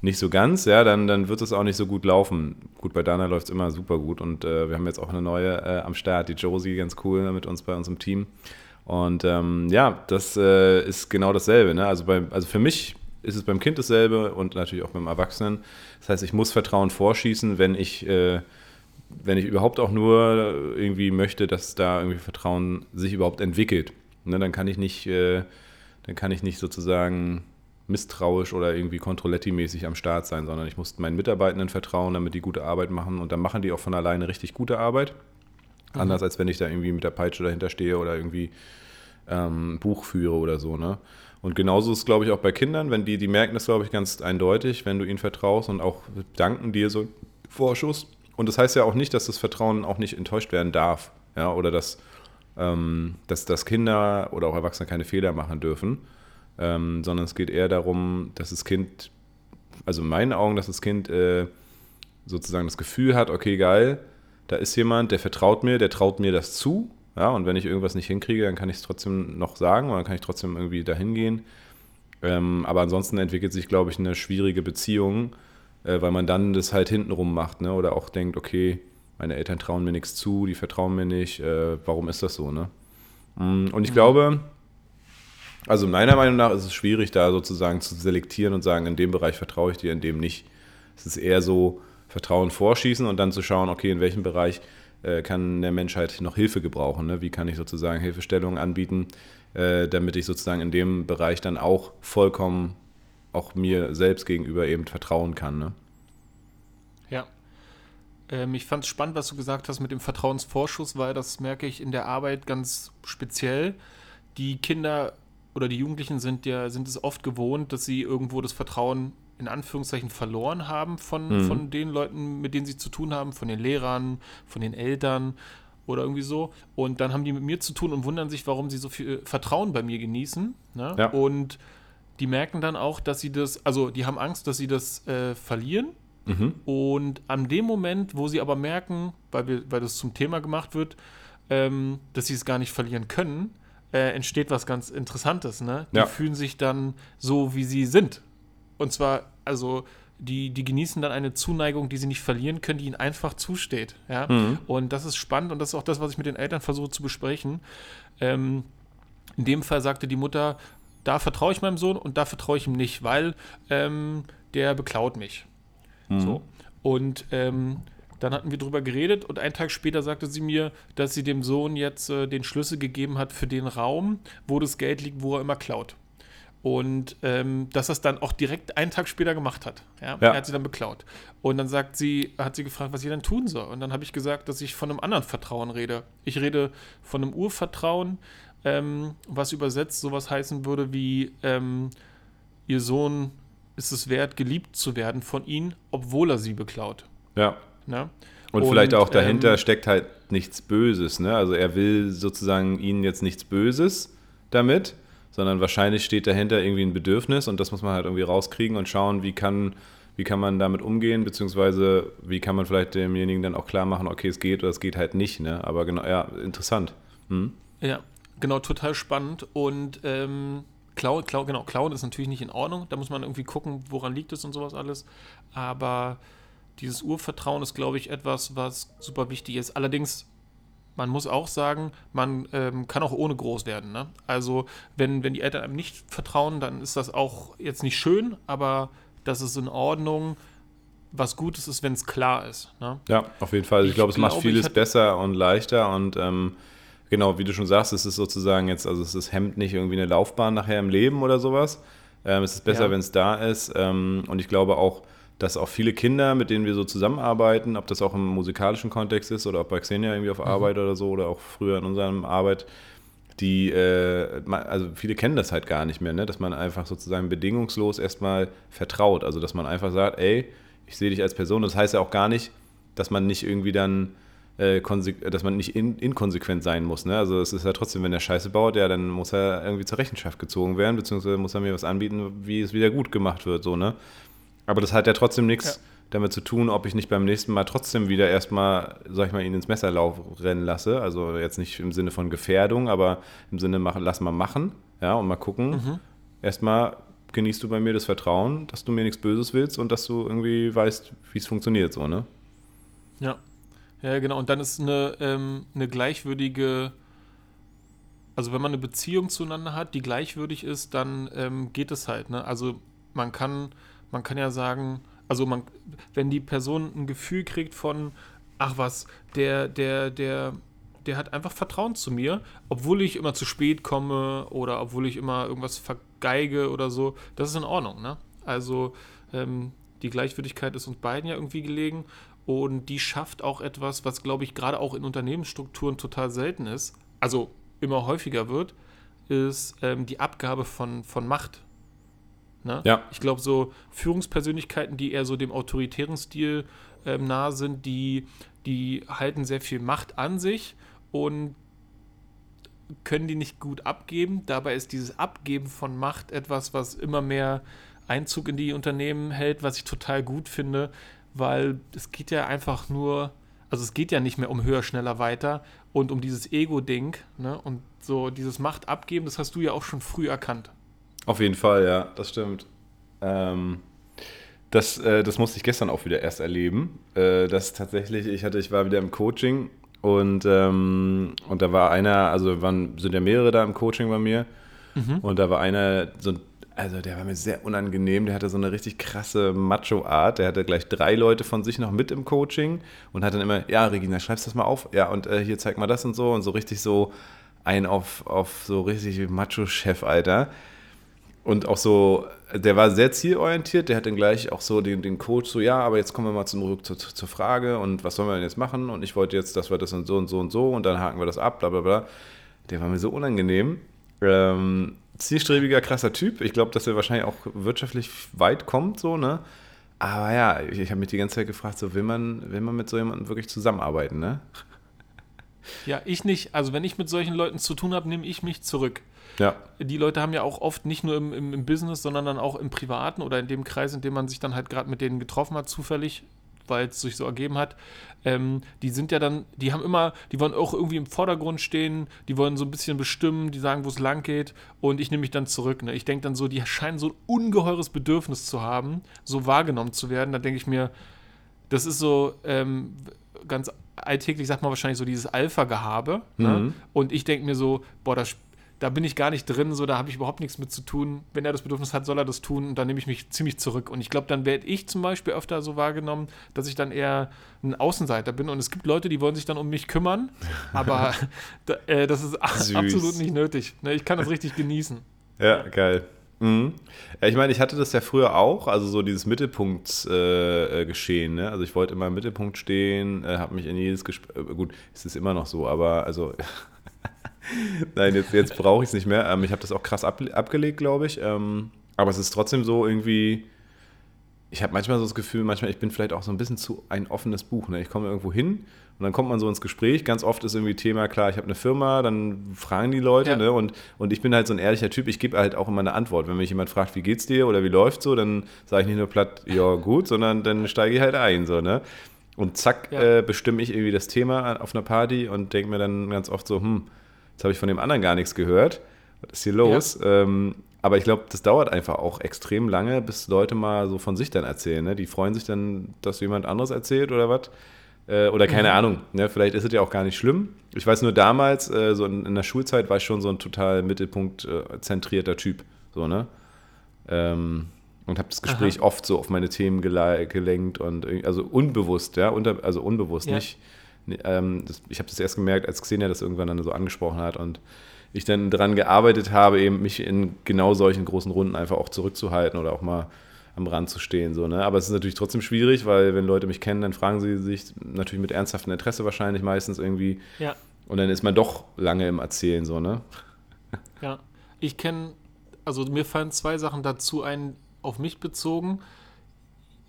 nicht so ganz, ja, dann, dann wird es auch nicht so gut laufen. Gut, bei Dana läuft es immer super gut und äh, wir haben jetzt auch eine neue äh, am Start, die Josie, ganz cool mit uns bei uns im Team. Und ähm, ja, das äh, ist genau dasselbe. Ne? Also, bei, also für mich ist es beim Kind dasselbe und natürlich auch beim Erwachsenen. Das heißt, ich muss Vertrauen vorschießen, wenn ich, äh, wenn ich überhaupt auch nur irgendwie möchte, dass da irgendwie Vertrauen sich überhaupt entwickelt. Ne? Dann kann ich nicht, äh, dann kann ich nicht sozusagen misstrauisch oder irgendwie Controletti-mäßig am Start sein, sondern ich muss meinen Mitarbeitenden vertrauen, damit die gute Arbeit machen und dann machen die auch von alleine richtig gute Arbeit. Mhm. Anders als wenn ich da irgendwie mit der Peitsche dahinter stehe oder irgendwie ähm, Buch führe oder so. Ne? Und genauso ist es, glaube ich, auch bei Kindern, wenn die, die merken das, glaube ich, ganz eindeutig, wenn du ihnen vertraust und auch danken dir so Vorschuss. und das heißt ja auch nicht, dass das Vertrauen auch nicht enttäuscht werden darf. Ja, oder dass, ähm, dass, dass Kinder oder auch Erwachsene keine Fehler machen dürfen. Ähm, sondern es geht eher darum, dass das Kind, also in meinen Augen, dass das Kind äh, sozusagen das Gefühl hat, okay, geil, da ist jemand, der vertraut mir, der traut mir das zu. Ja, und wenn ich irgendwas nicht hinkriege, dann kann ich es trotzdem noch sagen oder dann kann ich trotzdem irgendwie dahin gehen. Ähm, aber ansonsten entwickelt sich, glaube ich, eine schwierige Beziehung, äh, weil man dann das halt hintenrum macht, ne? Oder auch denkt, okay, meine Eltern trauen mir nichts zu, die vertrauen mir nicht, äh, warum ist das so, ne? Mm, und ich mhm. glaube, also meiner Meinung nach ist es schwierig, da sozusagen zu selektieren und sagen, in dem Bereich vertraue ich dir, in dem nicht. Es ist eher so, Vertrauen vorschießen und dann zu schauen, okay, in welchem Bereich äh, kann der Menschheit noch Hilfe gebrauchen? Ne? Wie kann ich sozusagen Hilfestellungen anbieten, äh, damit ich sozusagen in dem Bereich dann auch vollkommen auch mir selbst gegenüber eben vertrauen kann. Ne? Ja. Ähm, ich fand es spannend, was du gesagt hast mit dem Vertrauensvorschuss, weil das merke ich in der Arbeit ganz speziell. Die Kinder oder die Jugendlichen sind ja sind es oft gewohnt, dass sie irgendwo das Vertrauen in Anführungszeichen verloren haben von, mhm. von den Leuten, mit denen sie zu tun haben, von den Lehrern, von den Eltern oder irgendwie so. Und dann haben die mit mir zu tun und wundern sich, warum sie so viel Vertrauen bei mir genießen. Ne? Ja. Und die merken dann auch, dass sie das, also die haben Angst, dass sie das äh, verlieren. Mhm. Und an dem Moment, wo sie aber merken, weil, wir, weil das zum Thema gemacht wird, ähm, dass sie es gar nicht verlieren können, äh, entsteht was ganz Interessantes. Ne? Die ja. fühlen sich dann so, wie sie sind. Und zwar, also die, die genießen dann eine Zuneigung, die sie nicht verlieren können, die ihnen einfach zusteht. Ja? Mhm. Und das ist spannend und das ist auch das, was ich mit den Eltern versuche zu besprechen. Ähm, in dem Fall sagte die Mutter, da vertraue ich meinem Sohn und da vertraue ich ihm nicht, weil ähm, der beklaut mich. Mhm. So. Und ähm, dann hatten wir darüber geredet und einen Tag später sagte sie mir, dass sie dem Sohn jetzt äh, den Schlüssel gegeben hat für den Raum, wo das Geld liegt, wo er immer klaut. Und ähm, dass er es dann auch direkt einen Tag später gemacht hat. Ja? ja? Er hat sie dann beklaut. Und dann sagt sie, hat sie gefragt, was sie dann tun soll. Und dann habe ich gesagt, dass ich von einem anderen Vertrauen rede. Ich rede von einem Urvertrauen, ähm, was übersetzt sowas heißen würde wie, ähm, ihr Sohn ist es wert, geliebt zu werden von ihm, obwohl er sie beklaut. Ja. ja? Und, Und, vielleicht auch dahinter ähm, steckt halt nichts Böses. Ne? Also er will sozusagen ihnen jetzt nichts Böses damit sondern wahrscheinlich steht dahinter irgendwie ein Bedürfnis und das muss man halt irgendwie rauskriegen und schauen, wie kann, wie kann man damit umgehen, beziehungsweise wie kann man vielleicht demjenigen dann auch klar machen, okay, es geht oder es geht halt nicht, ne? Aber genau, ja, interessant. Hm? Ja, genau, total spannend und ähm, Klauen, Klauen, genau, Klauen ist natürlich nicht in Ordnung, da muss man irgendwie gucken, woran liegt es und sowas alles, aber dieses Urvertrauen ist, glaube ich, etwas, was super wichtig ist. Allerdings man muss auch sagen, man ähm, kann auch ohne groß werden. Ne? Also, wenn, wenn die Eltern einem nicht vertrauen, dann ist das auch jetzt nicht schön, aber das ist in Ordnung. Was Gutes ist, wenn es klar ist. Ne? Ja, auf jeden Fall. Also ich, ich glaube, es macht vieles besser und leichter und ähm, genau, wie du schon sagst, es ist sozusagen jetzt, also es ist, hemmt nicht irgendwie eine Laufbahn nachher im Leben oder sowas. Ähm, es ist besser, ja. wenn es da ist. Ähm, und ich glaube auch, dass auch viele Kinder, mit denen wir so zusammenarbeiten, ob das auch im musikalischen Kontext ist oder ob bei Xenia irgendwie auf mhm. Arbeit oder so oder auch früher in unserer Arbeit, die, äh, also viele kennen das halt gar nicht mehr, ne? dass man einfach sozusagen bedingungslos erstmal vertraut. Also dass man einfach sagt, ey, ich sehe dich als Person. Das heißt ja auch gar nicht, dass man nicht irgendwie dann, äh, dass man nicht in, inkonsequent sein muss. Ne? Also es ist ja trotzdem, wenn er Scheiße baut, ja, dann muss er irgendwie zur Rechenschaft gezogen werden, beziehungsweise muss er mir was anbieten, wie es wieder gut gemacht wird. So, ne? Aber das hat ja trotzdem nichts ja. damit zu tun, ob ich nicht beim nächsten Mal trotzdem wieder erstmal, sag ich mal, ihn ins Messerlauf rennen lasse. Also jetzt nicht im Sinne von Gefährdung, aber im Sinne, mach, lass mal machen, ja, und mal gucken. Mhm. Erstmal genießt du bei mir das Vertrauen, dass du mir nichts Böses willst und dass du irgendwie weißt, wie es funktioniert, so, ne? Ja. Ja, genau. Und dann ist eine, ähm, eine gleichwürdige also wenn man eine Beziehung zueinander hat, die gleichwürdig ist, dann ähm, geht es halt. Ne? Also man kann man kann ja sagen, also man, wenn die Person ein Gefühl kriegt von, ach was, der, der, der, der hat einfach Vertrauen zu mir, obwohl ich immer zu spät komme oder obwohl ich immer irgendwas vergeige oder so, das ist in Ordnung, ne? Also ähm, die Gleichwürdigkeit ist uns beiden ja irgendwie gelegen und die schafft auch etwas, was glaube ich gerade auch in Unternehmensstrukturen total selten ist, also immer häufiger wird, ist ähm, die Abgabe von, von Macht. Ne? Ja. Ich glaube, so Führungspersönlichkeiten, die eher so dem autoritären Stil ähm, nah sind, die, die halten sehr viel Macht an sich und können die nicht gut abgeben. Dabei ist dieses Abgeben von Macht etwas, was immer mehr Einzug in die Unternehmen hält, was ich total gut finde, weil es geht ja einfach nur, also es geht ja nicht mehr um höher, schneller, weiter und um dieses Ego-Ding ne? und so dieses Macht abgeben, das hast du ja auch schon früh erkannt. Auf jeden Fall, ja, das stimmt. Ähm, das, äh, das musste ich gestern auch wieder erst erleben. Äh, das tatsächlich, ich hatte, ich war wieder im Coaching und, ähm, und da war einer, also waren, sind ja mehrere da im Coaching bei mir. Mhm. Und da war einer, so, also der war mir sehr unangenehm, der hatte so eine richtig krasse Macho-Art. Der hatte gleich drei Leute von sich noch mit im Coaching und hat dann immer, ja, Regina, schreibst das mal auf. Ja, und äh, hier zeig mal das und so. Und so richtig so ein auf, auf so richtig Macho-Chef, Alter. Und auch so, der war sehr zielorientiert, der hat dann gleich auch so den, den Coach so, ja, aber jetzt kommen wir mal zurück zur, zur Frage und was sollen wir denn jetzt machen? Und ich wollte jetzt, dass wir das und so und so und so und dann haken wir das ab, bla bla bla. Der war mir so unangenehm. Ähm, zielstrebiger, krasser Typ. Ich glaube, dass er wahrscheinlich auch wirtschaftlich weit kommt, so, ne? Aber ja, ich, ich habe mich die ganze Zeit gefragt, so will man, will man mit so jemandem wirklich zusammenarbeiten, ne? Ja, ich nicht. Also wenn ich mit solchen Leuten zu tun habe, nehme ich mich zurück. Ja. Die Leute haben ja auch oft nicht nur im, im, im Business, sondern dann auch im Privaten oder in dem Kreis, in dem man sich dann halt gerade mit denen getroffen hat, zufällig, weil es sich so ergeben hat. Ähm, die sind ja dann, die haben immer, die wollen auch irgendwie im Vordergrund stehen, die wollen so ein bisschen bestimmen, die sagen, wo es lang geht und ich nehme mich dann zurück. Ne? Ich denke dann so, die scheinen so ein ungeheures Bedürfnis zu haben, so wahrgenommen zu werden. Da denke ich mir, das ist so ähm, ganz alltäglich, sagt man wahrscheinlich so dieses Alpha-Gehabe. Ne? Mhm. Ne? Und ich denke mir so, boah, das da bin ich gar nicht drin, so da habe ich überhaupt nichts mit zu tun. Wenn er das Bedürfnis hat, soll er das tun und dann nehme ich mich ziemlich zurück. Und ich glaube, dann werde ich zum Beispiel öfter so wahrgenommen, dass ich dann eher ein Außenseiter bin. Und es gibt Leute, die wollen sich dann um mich kümmern, aber äh, das ist Süß. absolut nicht nötig. Ne, ich kann das richtig genießen. Ja, geil. Mhm. Ja, ich meine, ich hatte das ja früher auch, also so dieses Mittelpunkt-Geschehen. Äh, ne? Also ich wollte immer im Mittelpunkt stehen, äh, habe mich in jedes Gespräch, äh, gut, es ist immer noch so, aber also Nein, jetzt, jetzt brauche ich es nicht mehr. Ähm, ich habe das auch krass ab, abgelegt, glaube ich. Ähm, aber es ist trotzdem so irgendwie. Ich habe manchmal so das Gefühl, manchmal, ich bin vielleicht auch so ein bisschen zu ein offenes Buch. Ne? Ich komme irgendwo hin und dann kommt man so ins Gespräch. Ganz oft ist irgendwie Thema, klar, ich habe eine Firma, dann fragen die Leute. Ja. Ne? Und, und ich bin halt so ein ehrlicher Typ, ich gebe halt auch immer eine Antwort. Wenn mich jemand fragt, wie geht's dir oder wie läuft so, dann sage ich nicht nur platt, ja gut, sondern dann steige ich halt ein. So, ne? Und zack, ja. äh, bestimme ich irgendwie das Thema auf einer Party und denke mir dann ganz oft so, hm, Jetzt habe ich von dem anderen gar nichts gehört. Was ist hier los? Ja. Ähm, aber ich glaube, das dauert einfach auch extrem lange, bis Leute mal so von sich dann erzählen. Ne? Die freuen sich dann, dass jemand anderes erzählt oder was. Äh, oder keine mhm. Ahnung. Ne? Vielleicht ist es ja auch gar nicht schlimm. Ich weiß nur damals, äh, so in, in, der Schulzeit, war ich schon so ein total mittelpunktzentrierter äh, Typ. So, ne? Ähm, und habe das Gespräch Aha. oft so auf meine Themen gelenkt und also unbewusst, ja, unter, also unbewusst, ja. nicht ähm, das, ich habe das erst gemerkt, als Xenia das irgendwann dann so angesprochen hat und ich dann daran gearbeitet habe, eben mich in genau solchen großen Runden einfach auch zurückzuhalten oder auch mal am Rand zu stehen. So, ne? Aber es ist natürlich trotzdem schwierig, weil wenn Leute mich kennen, dann fragen sie sich natürlich mit ernsthaftem Interesse wahrscheinlich meistens irgendwie. Ja. Und dann ist man doch lange im Erzählen, so, ne? Ja, ich kenne, also mir fallen zwei Sachen dazu ein, auf mich bezogen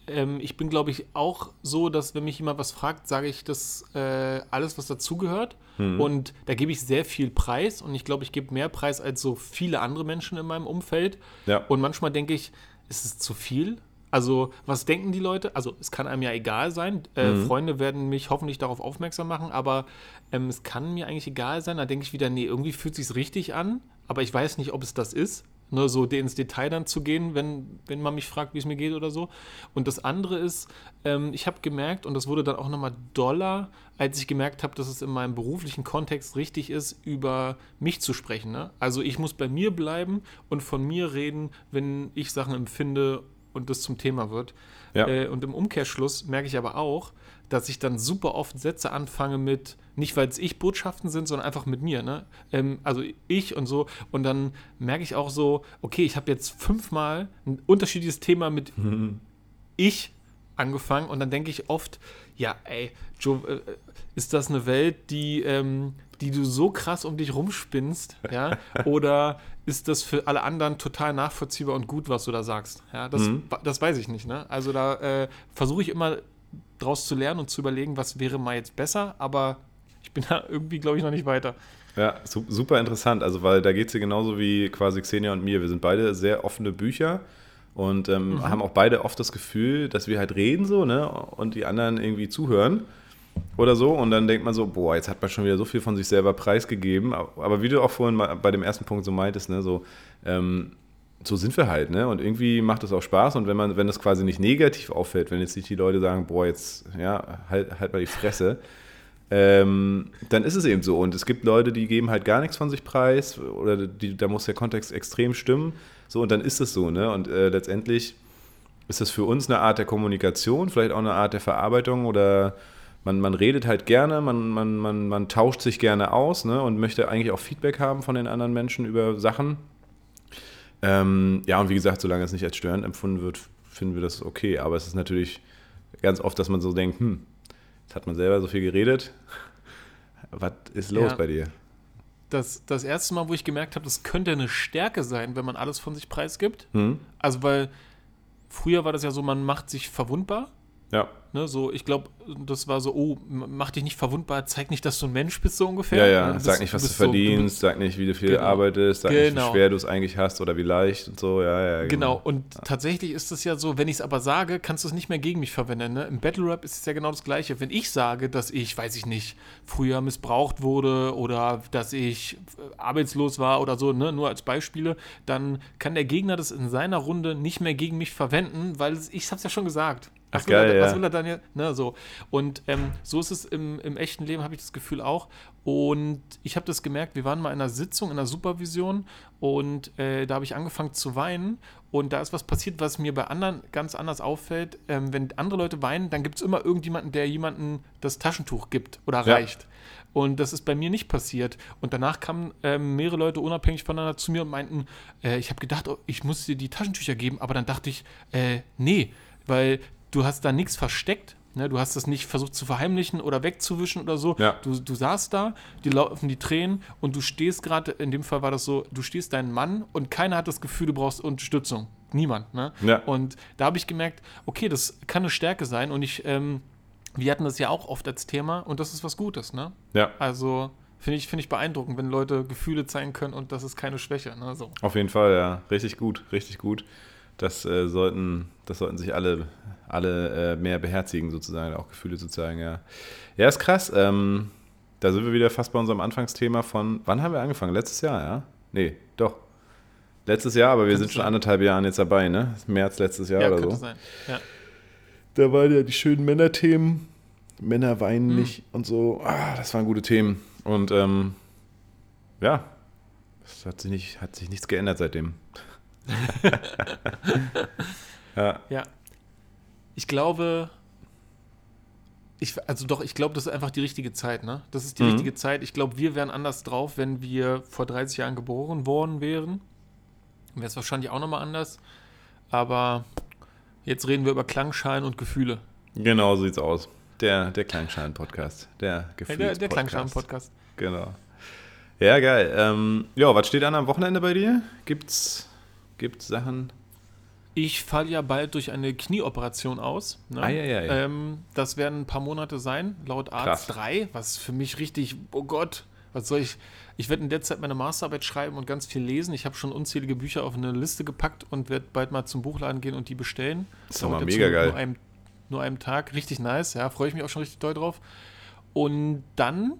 ähm, ich bin, glaube ich, auch so, dass wenn mich jemand was fragt, sage ich das äh, alles, was dazugehört. Mhm. Und da gebe ich sehr viel Preis. Und ich glaube, ich gebe mehr Preis als so viele andere Menschen in meinem Umfeld. Ja. Und manchmal denke ich, ist es zu viel? Also, was denken die Leute? Also, es kann einem ja egal sein. Äh, mhm. Freunde werden mich hoffentlich darauf aufmerksam machen, aber ähm, es kann mir eigentlich egal sein. Da denke ich wieder, nee, irgendwie fühlt es sich richtig an, aber ich weiß nicht, ob es das ist ne, so ins Detail dann zu gehen, wenn, wenn man mich fragt, wie es mir geht oder so. Und das andere ist, ähm, ich habe gemerkt, und das wurde dann auch nochmal doller, als ich gemerkt habe, dass es in meinem beruflichen Kontext richtig ist, über mich zu sprechen. Ne? Also ich muss bei mir bleiben und von mir reden, wenn ich Sachen empfinde und das zum Thema wird. Ja. Äh, und im Umkehrschluss merke ich aber auch, dass ich dann super oft Sätze anfange mit, nicht weil es ich Botschaften sind, sondern einfach mit mir, ne? Ähm, also ich und so. Und dann merke ich auch so, okay, ich habe jetzt fünfmal ein unterschiedliches Thema mit mhm. ich angefangen und dann denke ich oft, ja, ey, Joe, äh, ist das eine Welt, die, ähm, die du so krass um dich rumspinnst, ja? Oder ist das für alle anderen total nachvollziehbar und gut, was du da sagst? Ja, das, mhm. das weiß ich nicht, ne? Also da äh, versuche ich immer draus zu lernen und zu überlegen, was wäre mal jetzt besser, aber ich bin da irgendwie, glaube ich, noch nicht weiter. Ja, super interessant. Also, weil da geht es ja genauso wie quasi Xenia und mir. Wir sind beide sehr offene Bücher und ähm, mhm. haben auch beide oft das Gefühl, dass wir halt reden so, ne? Und die anderen irgendwie zuhören oder so. Und dann denkt man so, boah, jetzt hat man schon wieder so viel von sich selber preisgegeben. Aber wie du auch vorhin bei dem ersten Punkt so meintest, ne, so, ähm, so sind wir halt, ne? Und irgendwie macht es auch Spaß. Und wenn man, wenn das quasi nicht negativ auffällt, wenn jetzt nicht die Leute sagen, boah, jetzt, ja, halt, halt mal die Fresse, ähm, dann ist es eben so. Und es gibt Leute, die geben halt gar nichts von sich preis oder die, da muss der Kontext extrem stimmen. So, und dann ist es so, ne? Und äh, letztendlich ist das für uns eine Art der Kommunikation, vielleicht auch eine Art der Verarbeitung oder man, man redet halt gerne, man, man, man, man tauscht sich gerne aus ne? und möchte eigentlich auch Feedback haben von den anderen Menschen über Sachen. Ähm, ja, und wie gesagt, solange es nicht als störend empfunden wird, finden wir das okay. Aber es ist natürlich ganz oft, dass man so denkt, hm, jetzt hat man selber so viel geredet. Was ist los ja. bei dir? Das, das erste Mal, wo ich gemerkt habe, das könnte eine Stärke sein, wenn man alles von sich preisgibt. Hm. Also, weil früher war das ja so, man macht sich verwundbar. Ja. Ne, so, ich glaube, das war so, oh, mach dich nicht verwundbar, zeig nicht, dass du ein Mensch bist, so ungefähr. Ja, ja, bist, sag nicht, was du verdienst, so, du sag nicht, wie du viel genau. arbeitest, sag genau. nicht, wie genau. schwer du es eigentlich hast oder wie leicht und so, ja, ja. Genau, genau. und ja. tatsächlich ist es ja so, wenn ich es aber sage, kannst du es nicht mehr gegen mich verwenden. Ne? Im Battle Rap ist es ja genau das Gleiche. Wenn ich sage, dass ich, weiß ich nicht, früher missbraucht wurde oder dass ich äh, arbeitslos war oder so, ne? nur als Beispiele, dann kann der Gegner das in seiner Runde nicht mehr gegen mich verwenden, weil ich habe es ja schon gesagt. Ach, was, geil, will er, ja. was will er dann jetzt? Ne, so. Und ähm, so ist es im, im echten Leben, habe ich das Gefühl auch. Und ich habe das gemerkt, wir waren mal in einer Sitzung, in einer Supervision und äh, da habe ich angefangen zu weinen. Und da ist was passiert, was mir bei anderen ganz anders auffällt. Ähm, wenn andere Leute weinen, dann gibt es immer irgendjemanden, der jemanden das Taschentuch gibt oder reicht. Ja. Und das ist bei mir nicht passiert. Und danach kamen äh, mehrere Leute unabhängig voneinander zu mir und meinten, äh, ich habe gedacht, oh, ich muss dir die Taschentücher geben, aber dann dachte ich, äh, nee, weil du hast da nichts versteckt. Ne? Du hast das nicht versucht zu verheimlichen oder wegzuwischen oder so. Ja. Du, du saßt da, die laufen die Tränen und du stehst gerade, in dem Fall war das so, du stehst deinen Mann und keiner hat das Gefühl, du brauchst Unterstützung. Niemand. Ne? Ja. Und da habe ich gemerkt, okay, das kann eine Stärke sein und ich, ähm, wir hatten das ja auch oft als Thema und das ist was Gutes. Ne? Ja. Also finde ich, find ich beeindruckend, wenn Leute Gefühle zeigen können und das ist keine Schwäche. Ne? So. Auf jeden Fall, ja. Richtig gut, richtig gut. Das, äh, sollten, das sollten sich alle, alle äh, mehr beherzigen, sozusagen, auch Gefühle zu zeigen, ja. Ja, ist krass. Ähm, da sind wir wieder fast bei unserem Anfangsthema von, wann haben wir angefangen? Letztes Jahr, ja? Nee, doch. Letztes Jahr, aber wir sind schon sein. anderthalb Jahre jetzt dabei, ne? März letztes Jahr ja, oder so. Sein. Ja. Da waren ja die schönen Männerthemen. Männer weinen hm. nicht und so. Ah, das waren gute Themen. Und ähm, ja, es hat sich, nicht, hat sich nichts geändert seitdem. ja. Ja. Ich glaube, ich, also doch, ich glaube, das ist einfach die richtige Zeit, ne? Das ist die mhm. richtige Zeit. Ich glaube, wir wären anders drauf, wenn wir vor 30 Jahren geboren worden wären. Wäre es wahrscheinlich auch nochmal anders. Aber jetzt reden wir über Klangschalen und Gefühle. Genau, so sieht's aus. Der, der Klangschalen-Podcast. Der Gefühls Der, der Klangschalen-Podcast. Genau. Ja, geil. Ähm, ja, was steht an am Wochenende bei dir? Gibt's gibt Sachen? Ich falle ja bald durch eine Knieoperation aus. Ne? Ah, ja, ja, ja. Ähm, das werden ein paar Monate sein, laut Arzt Krass. drei, was für mich richtig, oh Gott, was soll ich? Ich werde in der Zeit meine Masterarbeit schreiben und ganz viel lesen. Ich habe schon unzählige Bücher auf eine Liste gepackt und werde bald mal zum Buchladen gehen und die bestellen. Das ist doch mal mega geil. Nur einem, nur einem Tag. Richtig nice, ja, freue ich mich auch schon richtig doll drauf. Und dann,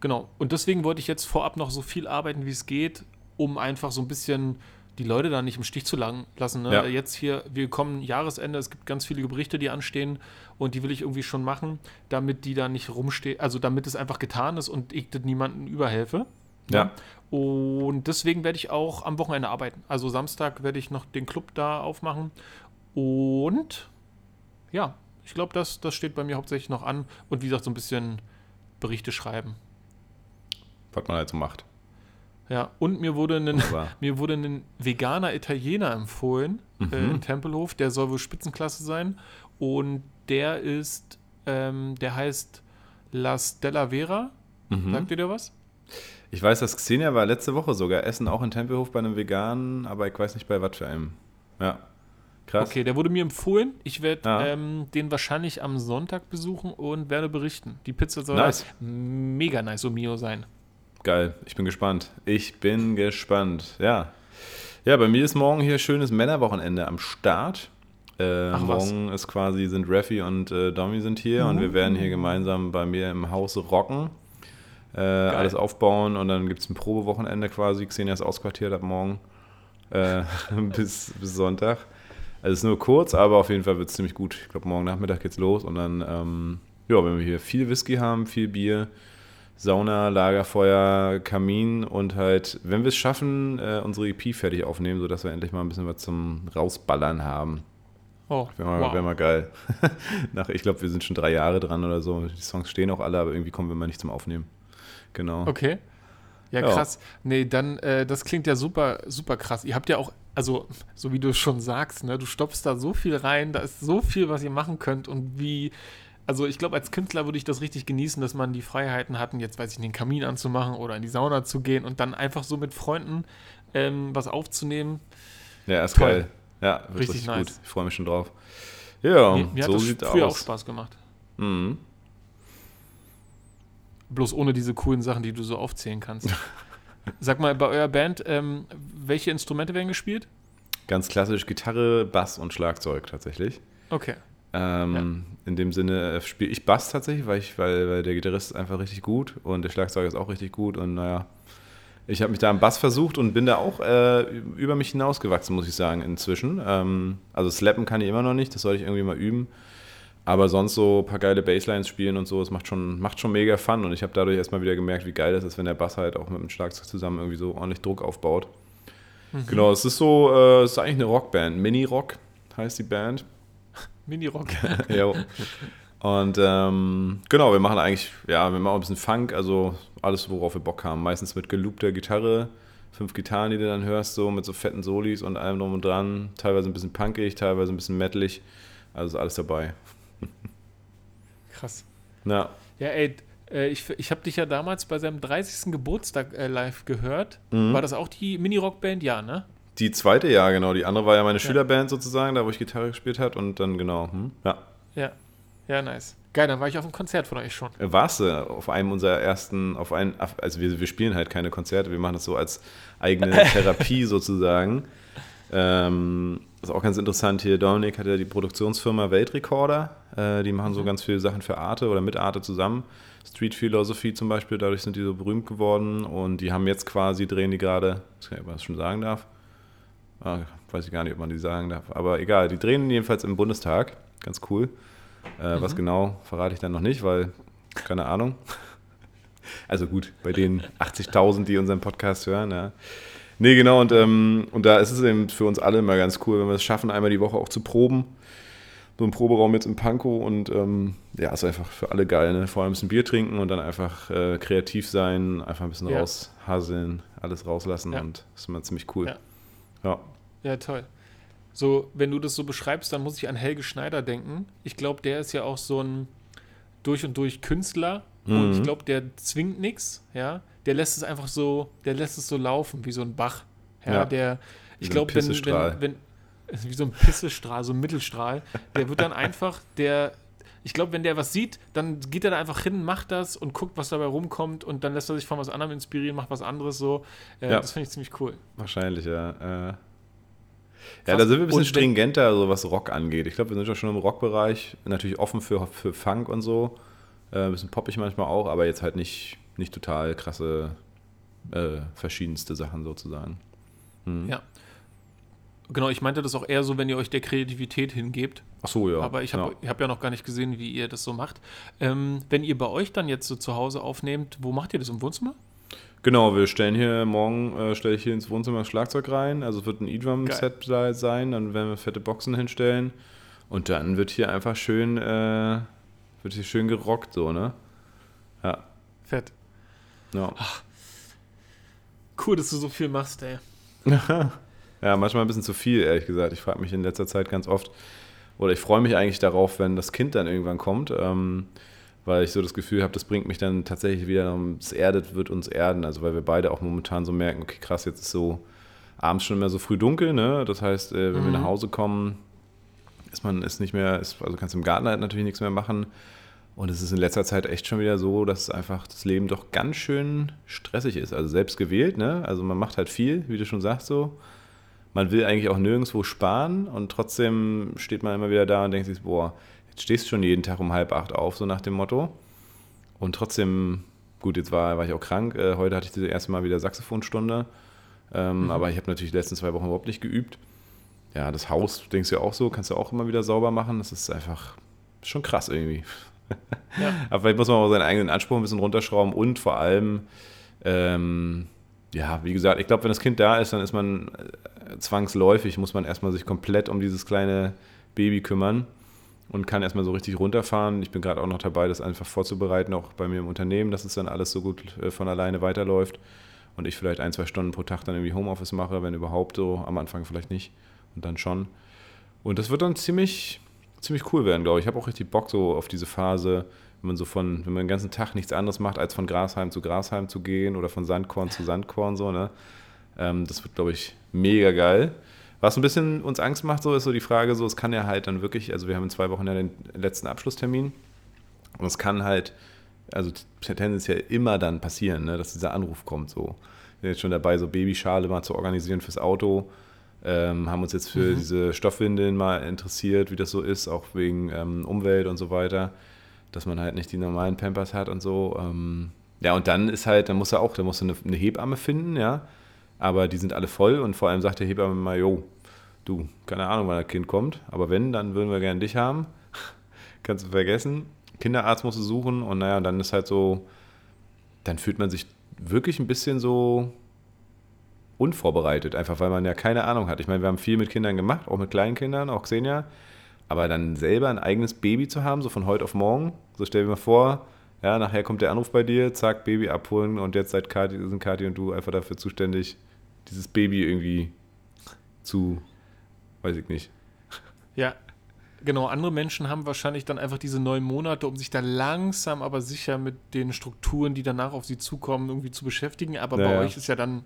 genau, und deswegen wollte ich jetzt vorab noch so viel arbeiten, wie es geht, um einfach so ein bisschen die Leute da nicht im Stich zu lang lassen. Ne? Ja. Jetzt hier, wir kommen Jahresende, es gibt ganz viele Berichte, die anstehen und die will ich irgendwie schon machen, damit die da nicht rumstehen, also damit es einfach getan ist und ich niemandem überhelfe. Ne? Ja. Und deswegen werde ich auch am Wochenende arbeiten. Also Samstag werde ich noch den Club da aufmachen und ja, ich glaube, das, das steht bei mir hauptsächlich noch an und wie gesagt, so ein bisschen Berichte schreiben. Was man halt so macht. Ja, und mir wurde ein, mir wurde ein veganer Italiener empfohlen mhm. äh, in Tempelhof, der soll wohl Spitzenklasse sein. Und der ist, ähm, der heißt La Stella Vera. Mhm. Sagt ihr dir was? Ich weiß, dass Xenia war letzte Woche sogar essen, auch in Tempelhof bei einem Veganen, aber ich weiß nicht bei was für einem. Ja. Krass. Okay, der wurde mir empfohlen. Ich werde ja. ähm, den wahrscheinlich am Sonntag besuchen und werde berichten. Die Pizza soll nice. mega nice Mio sein. Geil, ich bin gespannt. Ich bin gespannt. Ja. Ja, bei mir ist morgen hier schönes Männerwochenende am Start. Äh, Ach, morgen was? ist quasi, sind Raffi und äh, Domi sind hier mhm. und wir werden hier gemeinsam bei mir im Haus rocken. Äh, alles aufbauen und dann gibt es ein Probewochenende quasi. Xenia ist ausquartiert ab morgen äh, bis, bis Sonntag. Also es ist nur kurz, aber auf jeden Fall wird es ziemlich gut. Ich glaube, morgen Nachmittag geht's los und dann, ähm, ja, wenn wir hier viel Whisky haben, viel Bier, Sauna, Lagerfeuer, Kamin und halt, wenn wir es schaffen, äh, unsere EP fertig aufnehmen, sodass wir endlich mal ein bisschen was zum Rausballern haben. Oh, wäre mal, wow. wär mal geil. Nach, ich glaube, wir sind schon drei Jahre dran oder so. Die Songs stehen auch alle, aber irgendwie kommen wir mal nicht zum Aufnehmen. Genau. Okay. Ja, krass. Ja. Nee, dann, äh, das klingt ja super, super krass. Ihr habt ja auch also so wie du schon sagst, ne, du stopfst da so viel rein, da ist so viel, was ihr machen könnt und wie, also ich glaube, als Künstler würde ich das richtig genießen, dass man die Freiheiten hatten, jetzt weiß ich, den Kamin anzumachen oder in die Sauna zu gehen und dann einfach so mit Freunden ähm, was aufzunehmen. Ja, ist Toll. geil. Ja, richtig, richtig nice. gut. Ich freue mich schon drauf. Ja, mir, mir so hat das sieht früher aus. auch Spaß gemacht. Mhm. Bloß ohne diese coolen Sachen, die du so aufzählen kannst. Sag mal, bei eurer Band, ähm, welche Instrumente werden gespielt? Ganz klassisch Gitarre, Bass und Schlagzeug tatsächlich. Okay. Ähm, ja. In dem Sinne äh, spiele ich Bass tatsächlich, weil, ich, weil, weil der Gitarrist ist einfach richtig gut und der Schlagzeug ist auch richtig gut und naja, ich habe mich da am Bass versucht und bin da auch äh, über mich hinausgewachsen, muss ich sagen, inzwischen. Ähm, also Slappen kann ich immer noch nicht, das soll ich irgendwie mal üben. Aber sonst so ein paar geile Basslines spielen und so, es macht schon, macht schon mega Fun. Und ich habe dadurch erstmal wieder gemerkt, wie geil das ist, wenn der Bass halt auch mit dem Schlagzeug zusammen irgendwie so ordentlich Druck aufbaut. Mhm. Genau, es ist so, äh, es ist eigentlich eine Rockband. Mini-Rock heißt die Band. Mini-Rock. ja. Und ähm, genau, wir machen eigentlich, ja, wir machen ein bisschen Funk, also alles, worauf wir Bock haben. Meistens mit geloopter Gitarre, fünf Gitarren, die du dann hörst, so mit so fetten Solis und allem drum und dran. Teilweise ein bisschen punkig, teilweise ein bisschen metalig. Also ist alles dabei. Krass. Ja. Ja, ey, äh, ich, ich habe dich ja damals bei seinem 30. Geburtstag äh, live gehört. Mhm. War das auch die Mini-Rock-Band? Ja, ne? Die zweite, ja, genau. Die andere war ja meine ja. Schülerband sozusagen, da wo ich Gitarre gespielt habe und dann genau, hm, ja. Ja, ja, nice. Geil, dann war ich auf einem Konzert von euch schon. Äh, warst du auf einem unserer ersten, auf einen, also wir, wir spielen halt keine Konzerte, wir machen das so als eigene Therapie sozusagen. Ähm, das ist auch ganz interessant hier. Dominik hat ja die Produktionsfirma Weltrekorder. Äh, die machen so mhm. ganz viele Sachen für Arte oder mit Arte zusammen. Street Philosophy zum Beispiel, dadurch sind die so berühmt geworden. Und die haben jetzt quasi, drehen die gerade, ich weiß nicht, ob man das schon sagen darf. Ah, weiß ich gar nicht, ob man die sagen darf. Aber egal, die drehen jedenfalls im Bundestag. Ganz cool. Äh, mhm. Was genau, verrate ich dann noch nicht, weil, keine Ahnung. Also gut, bei den 80.000, die unseren Podcast hören, ja. Nee, genau, und, ähm, und da ist es eben für uns alle immer ganz cool, wenn wir es schaffen, einmal die Woche auch zu proben. So ein Proberaum jetzt im Pankow und ähm, ja, ist einfach für alle geil, ne? Vor allem ein bisschen Bier trinken und dann einfach äh, kreativ sein, einfach ein bisschen ja. raushasseln, alles rauslassen ja. und ist immer ziemlich cool. Ja. ja. Ja, toll. So, wenn du das so beschreibst, dann muss ich an Helge Schneider denken. Ich glaube, der ist ja auch so ein durch und durch Künstler mhm. und ich glaube, der zwingt nichts, ja der lässt es einfach so, der lässt es so laufen, wie so ein Bach. Ja, ja. der, ich glaube, wenn, wenn, wenn, wie so ein Pissestrahl, so ein Mittelstrahl, der wird dann einfach, der, ich glaube, wenn der was sieht, dann geht er da einfach hin, macht das und guckt, was dabei rumkommt und dann lässt er sich von was anderem inspirieren, macht was anderes so. Äh, ja. Das finde ich ziemlich cool. Wahrscheinlich, ja. Äh. Ja, da sind wir ein bisschen stringenter, so was Rock angeht. Ich glaube, wir sind ja schon im Rockbereich, natürlich offen für, für Funk und so. Äh, ein bisschen poppig manchmal auch, aber jetzt halt nicht nicht total krasse, äh, verschiedenste Sachen sozusagen. Hm. Ja. Genau, ich meinte das auch eher so, wenn ihr euch der Kreativität hingebt. Ach so, ja. Aber ich habe ja. hab ja noch gar nicht gesehen, wie ihr das so macht. Ähm, wenn ihr bei euch dann jetzt so zu Hause aufnehmt, wo macht ihr das im Wohnzimmer? Genau, wir stellen hier morgen, äh, stelle ich hier ins Wohnzimmer das Schlagzeug rein. Also es wird ein E-Drum-Set sein, dann werden wir fette Boxen hinstellen. Und dann wird hier einfach schön, äh, wird hier schön gerockt, so, ne? Ja. Fett. Ja. Ach, cool, dass du so viel machst, ey. ja, manchmal ein bisschen zu viel, ehrlich gesagt. Ich frage mich in letzter Zeit ganz oft, oder ich freue mich eigentlich darauf, wenn das Kind dann irgendwann kommt, ähm, weil ich so das Gefühl habe, das bringt mich dann tatsächlich wieder, es erdet, wird uns erden. Also weil wir beide auch momentan so merken, okay, krass, jetzt ist so abends schon immer so früh dunkel, ne? Das heißt, äh, wenn mhm. wir nach Hause kommen, ist man ist nicht mehr, ist, also kannst du im Garten halt natürlich nichts mehr machen. Und es ist in letzter Zeit echt schon wieder so, dass einfach das Leben doch ganz schön stressig ist. Also selbst gewählt, ne? Also man macht halt viel, wie du schon sagst, so. Man will eigentlich auch nirgendwo sparen und trotzdem steht man immer wieder da und denkt sich, boah, stehst du schon jeden Tag um halb acht auf, so nach dem Motto. Und trotzdem, gut, jetzt war, war ich auch krank. Äh, heute hatte ich das erste Mal wieder Saxophonstunde. Ähm, mhm. Aber ich habe natürlich die letzten zwei Wochen überhaupt nicht geübt. Ja, das Haus, denkst du ja auch so, kannst du auch immer wieder sauber machen. Das ist einfach schon krass irgendwie. Ja. Aber vielleicht muss man auch seinen eigenen Anspruch ein bisschen runterschrauben und vor allem, ähm, ja, wie gesagt, ich glaube, wenn das Kind da ist, dann ist man äh, zwangsläufig, muss man erstmal sich komplett um dieses kleine Baby kümmern und kann erstmal so richtig runterfahren. Ich bin gerade auch noch dabei, das einfach vorzubereiten, auch bei mir im Unternehmen, dass es dann alles so gut äh, von alleine weiterläuft und ich vielleicht ein, zwei Stunden pro Tag dann irgendwie Homeoffice mache, wenn überhaupt so, am Anfang vielleicht nicht und dann schon. Und das wird dann ziemlich, ziemlich cool werden, glaube ich. Ich habe auch richtig Bock so auf diese Phase, wenn man so von, wenn man den ganzen Tag nichts anderes macht, als von Grashalm zu Grashalm zu gehen oder von Sandkorn zu Sandkorn so, ne? Ähm, das wird, glaube ich, mega geil. Was ein bisschen uns Angst macht, so ist so die Frage, so es kann ja halt dann wirklich, also wir haben in zwei Wochen ja den letzten Abschlusstermin und es kann halt, also tendenziell immer dann passieren, ne, dass dieser Anruf kommt. So, wir sind jetzt schon dabei, so Babyschale mal zu organisieren fürs Auto ähm, haben uns jetzt für mhm. diese Stoffwindeln mal interessiert, wie das so ist, auch wegen ähm, Umwelt und so weiter, dass man halt nicht die normalen Pampers hat und so. Ähm, ja, und dann ist halt, dann muss er auch, da muss er eine, eine, Hebamme finden, ja, aber die sind alle voll und vor allem sagt der Hebamme mal, jo, du, keine Ahnung, wann das Kind kommt, aber wenn, dann würden wir gerne dich haben. Kannst du vergessen. Kinderarzt musst du suchen und naja, dann ist halt so, dann fühlt man sich wirklich ein bisschen so unvorbereitet, einfach weil man ja keine Ahnung hat. Ich meine, wir haben viel mit Kindern gemacht, auch mit kleinen Kindern, auch Xenia, aber dann selber ein eigenes Baby zu haben, so von heute auf morgen, so stell dir mal vor, ja, nachher kommt der Anruf bei dir, zack, Baby abholen und jetzt seid Kati, sind Kathi und du einfach dafür zuständig, dieses Baby irgendwie zu, weiß ich nicht. Ja, genau, andere Menschen haben wahrscheinlich dann einfach diese neun Monate, um sich da langsam aber sicher mit den Strukturen, die danach auf sie zukommen, irgendwie zu beschäftigen. Aber naja. bei euch ist ja dann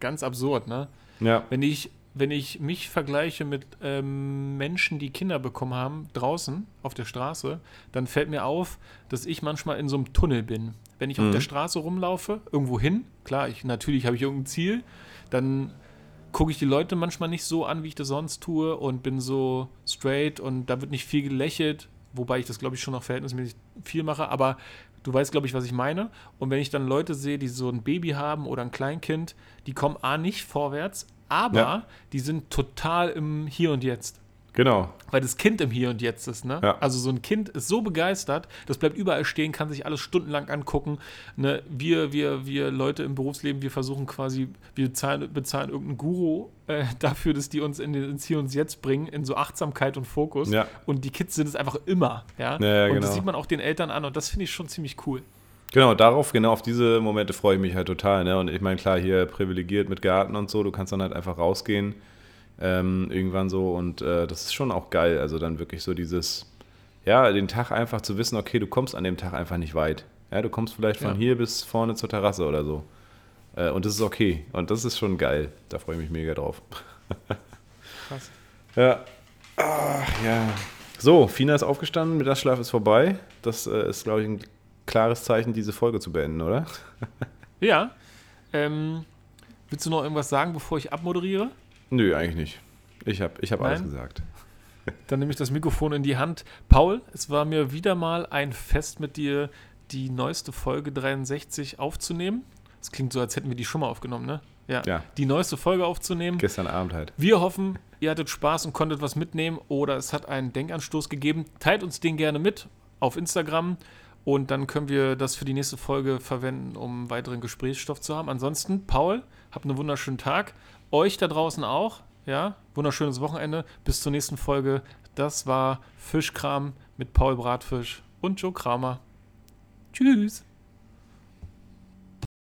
ganz absurd, ne? Ja. Wenn ich, wenn ich mich vergleiche mit ähm, Menschen, die Kinder bekommen haben, draußen auf der Straße, dann fällt mir auf, dass ich manchmal in so einem Tunnel bin. Wenn ich mhm. auf der Straße rumlaufe, irgendwo hin, klar, ich, natürlich habe ich irgendein Ziel, dann gucke ich die Leute manchmal nicht so an, wie ich das sonst tue und bin so straight und da wird nicht viel gelächelt, wobei ich das, glaube ich, schon noch verhältnismäßig viel mache, aber Du weißt, glaube ich, was ich meine. Und wenn ich dann Leute sehe, die so ein Baby haben oder ein Kleinkind, die kommen A nicht vorwärts, aber ja. die sind total im Hier und Jetzt. Genau. Weil das Kind im Hier und Jetzt ist, ne? Ja. Also so ein Kind ist so begeistert, das bleibt überall stehen, kann sich alles stundenlang angucken. Ne? Wir, wir, wir Leute im Berufsleben, wir versuchen quasi, wir bezahlen, bezahlen irgendeinen Guru äh, dafür, dass die uns in den, ins Hier und Jetzt bringen, in so Achtsamkeit und Fokus. Ja. Und die Kids sind es einfach immer, ja. ja und genau. das sieht man auch den Eltern an und das finde ich schon ziemlich cool. Genau, darauf, genau auf diese Momente freue ich mich halt total. Ne? Und ich meine, klar, hier privilegiert mit Garten und so, du kannst dann halt einfach rausgehen ähm, irgendwann so. Und äh, das ist schon auch geil. Also dann wirklich so dieses, ja, den Tag einfach zu wissen, okay, du kommst an dem Tag einfach nicht weit. Ja, du kommst vielleicht von ja. hier bis vorne zur Terrasse oder so. Äh, und das ist okay. Und das ist schon geil. Da freue ich mich mega drauf. Krass. Ja. Ach, ja. So, Fina ist aufgestanden, Mittagsschlaf ist vorbei. Das äh, ist, glaube ich, ein klares Zeichen, diese Folge zu beenden, oder? ja. Ähm, willst du noch irgendwas sagen, bevor ich abmoderiere? Nö, eigentlich nicht. Ich habe ich hab alles gesagt. Dann nehme ich das Mikrofon in die Hand. Paul, es war mir wieder mal ein Fest mit dir, die neueste Folge 63 aufzunehmen. Es klingt so, als hätten wir die schon mal aufgenommen, ne? Ja. ja. Die neueste Folge aufzunehmen. Gestern Abend halt. Wir hoffen, ihr hattet Spaß und konntet was mitnehmen oder es hat einen Denkanstoß gegeben. Teilt uns den gerne mit auf Instagram und dann können wir das für die nächste Folge verwenden, um weiteren Gesprächsstoff zu haben. Ansonsten, Paul, habt einen wunderschönen Tag euch da draußen auch. Ja, wunderschönes Wochenende. Bis zur nächsten Folge. Das war Fischkram mit Paul Bratfisch und Joe Kramer. Tschüss.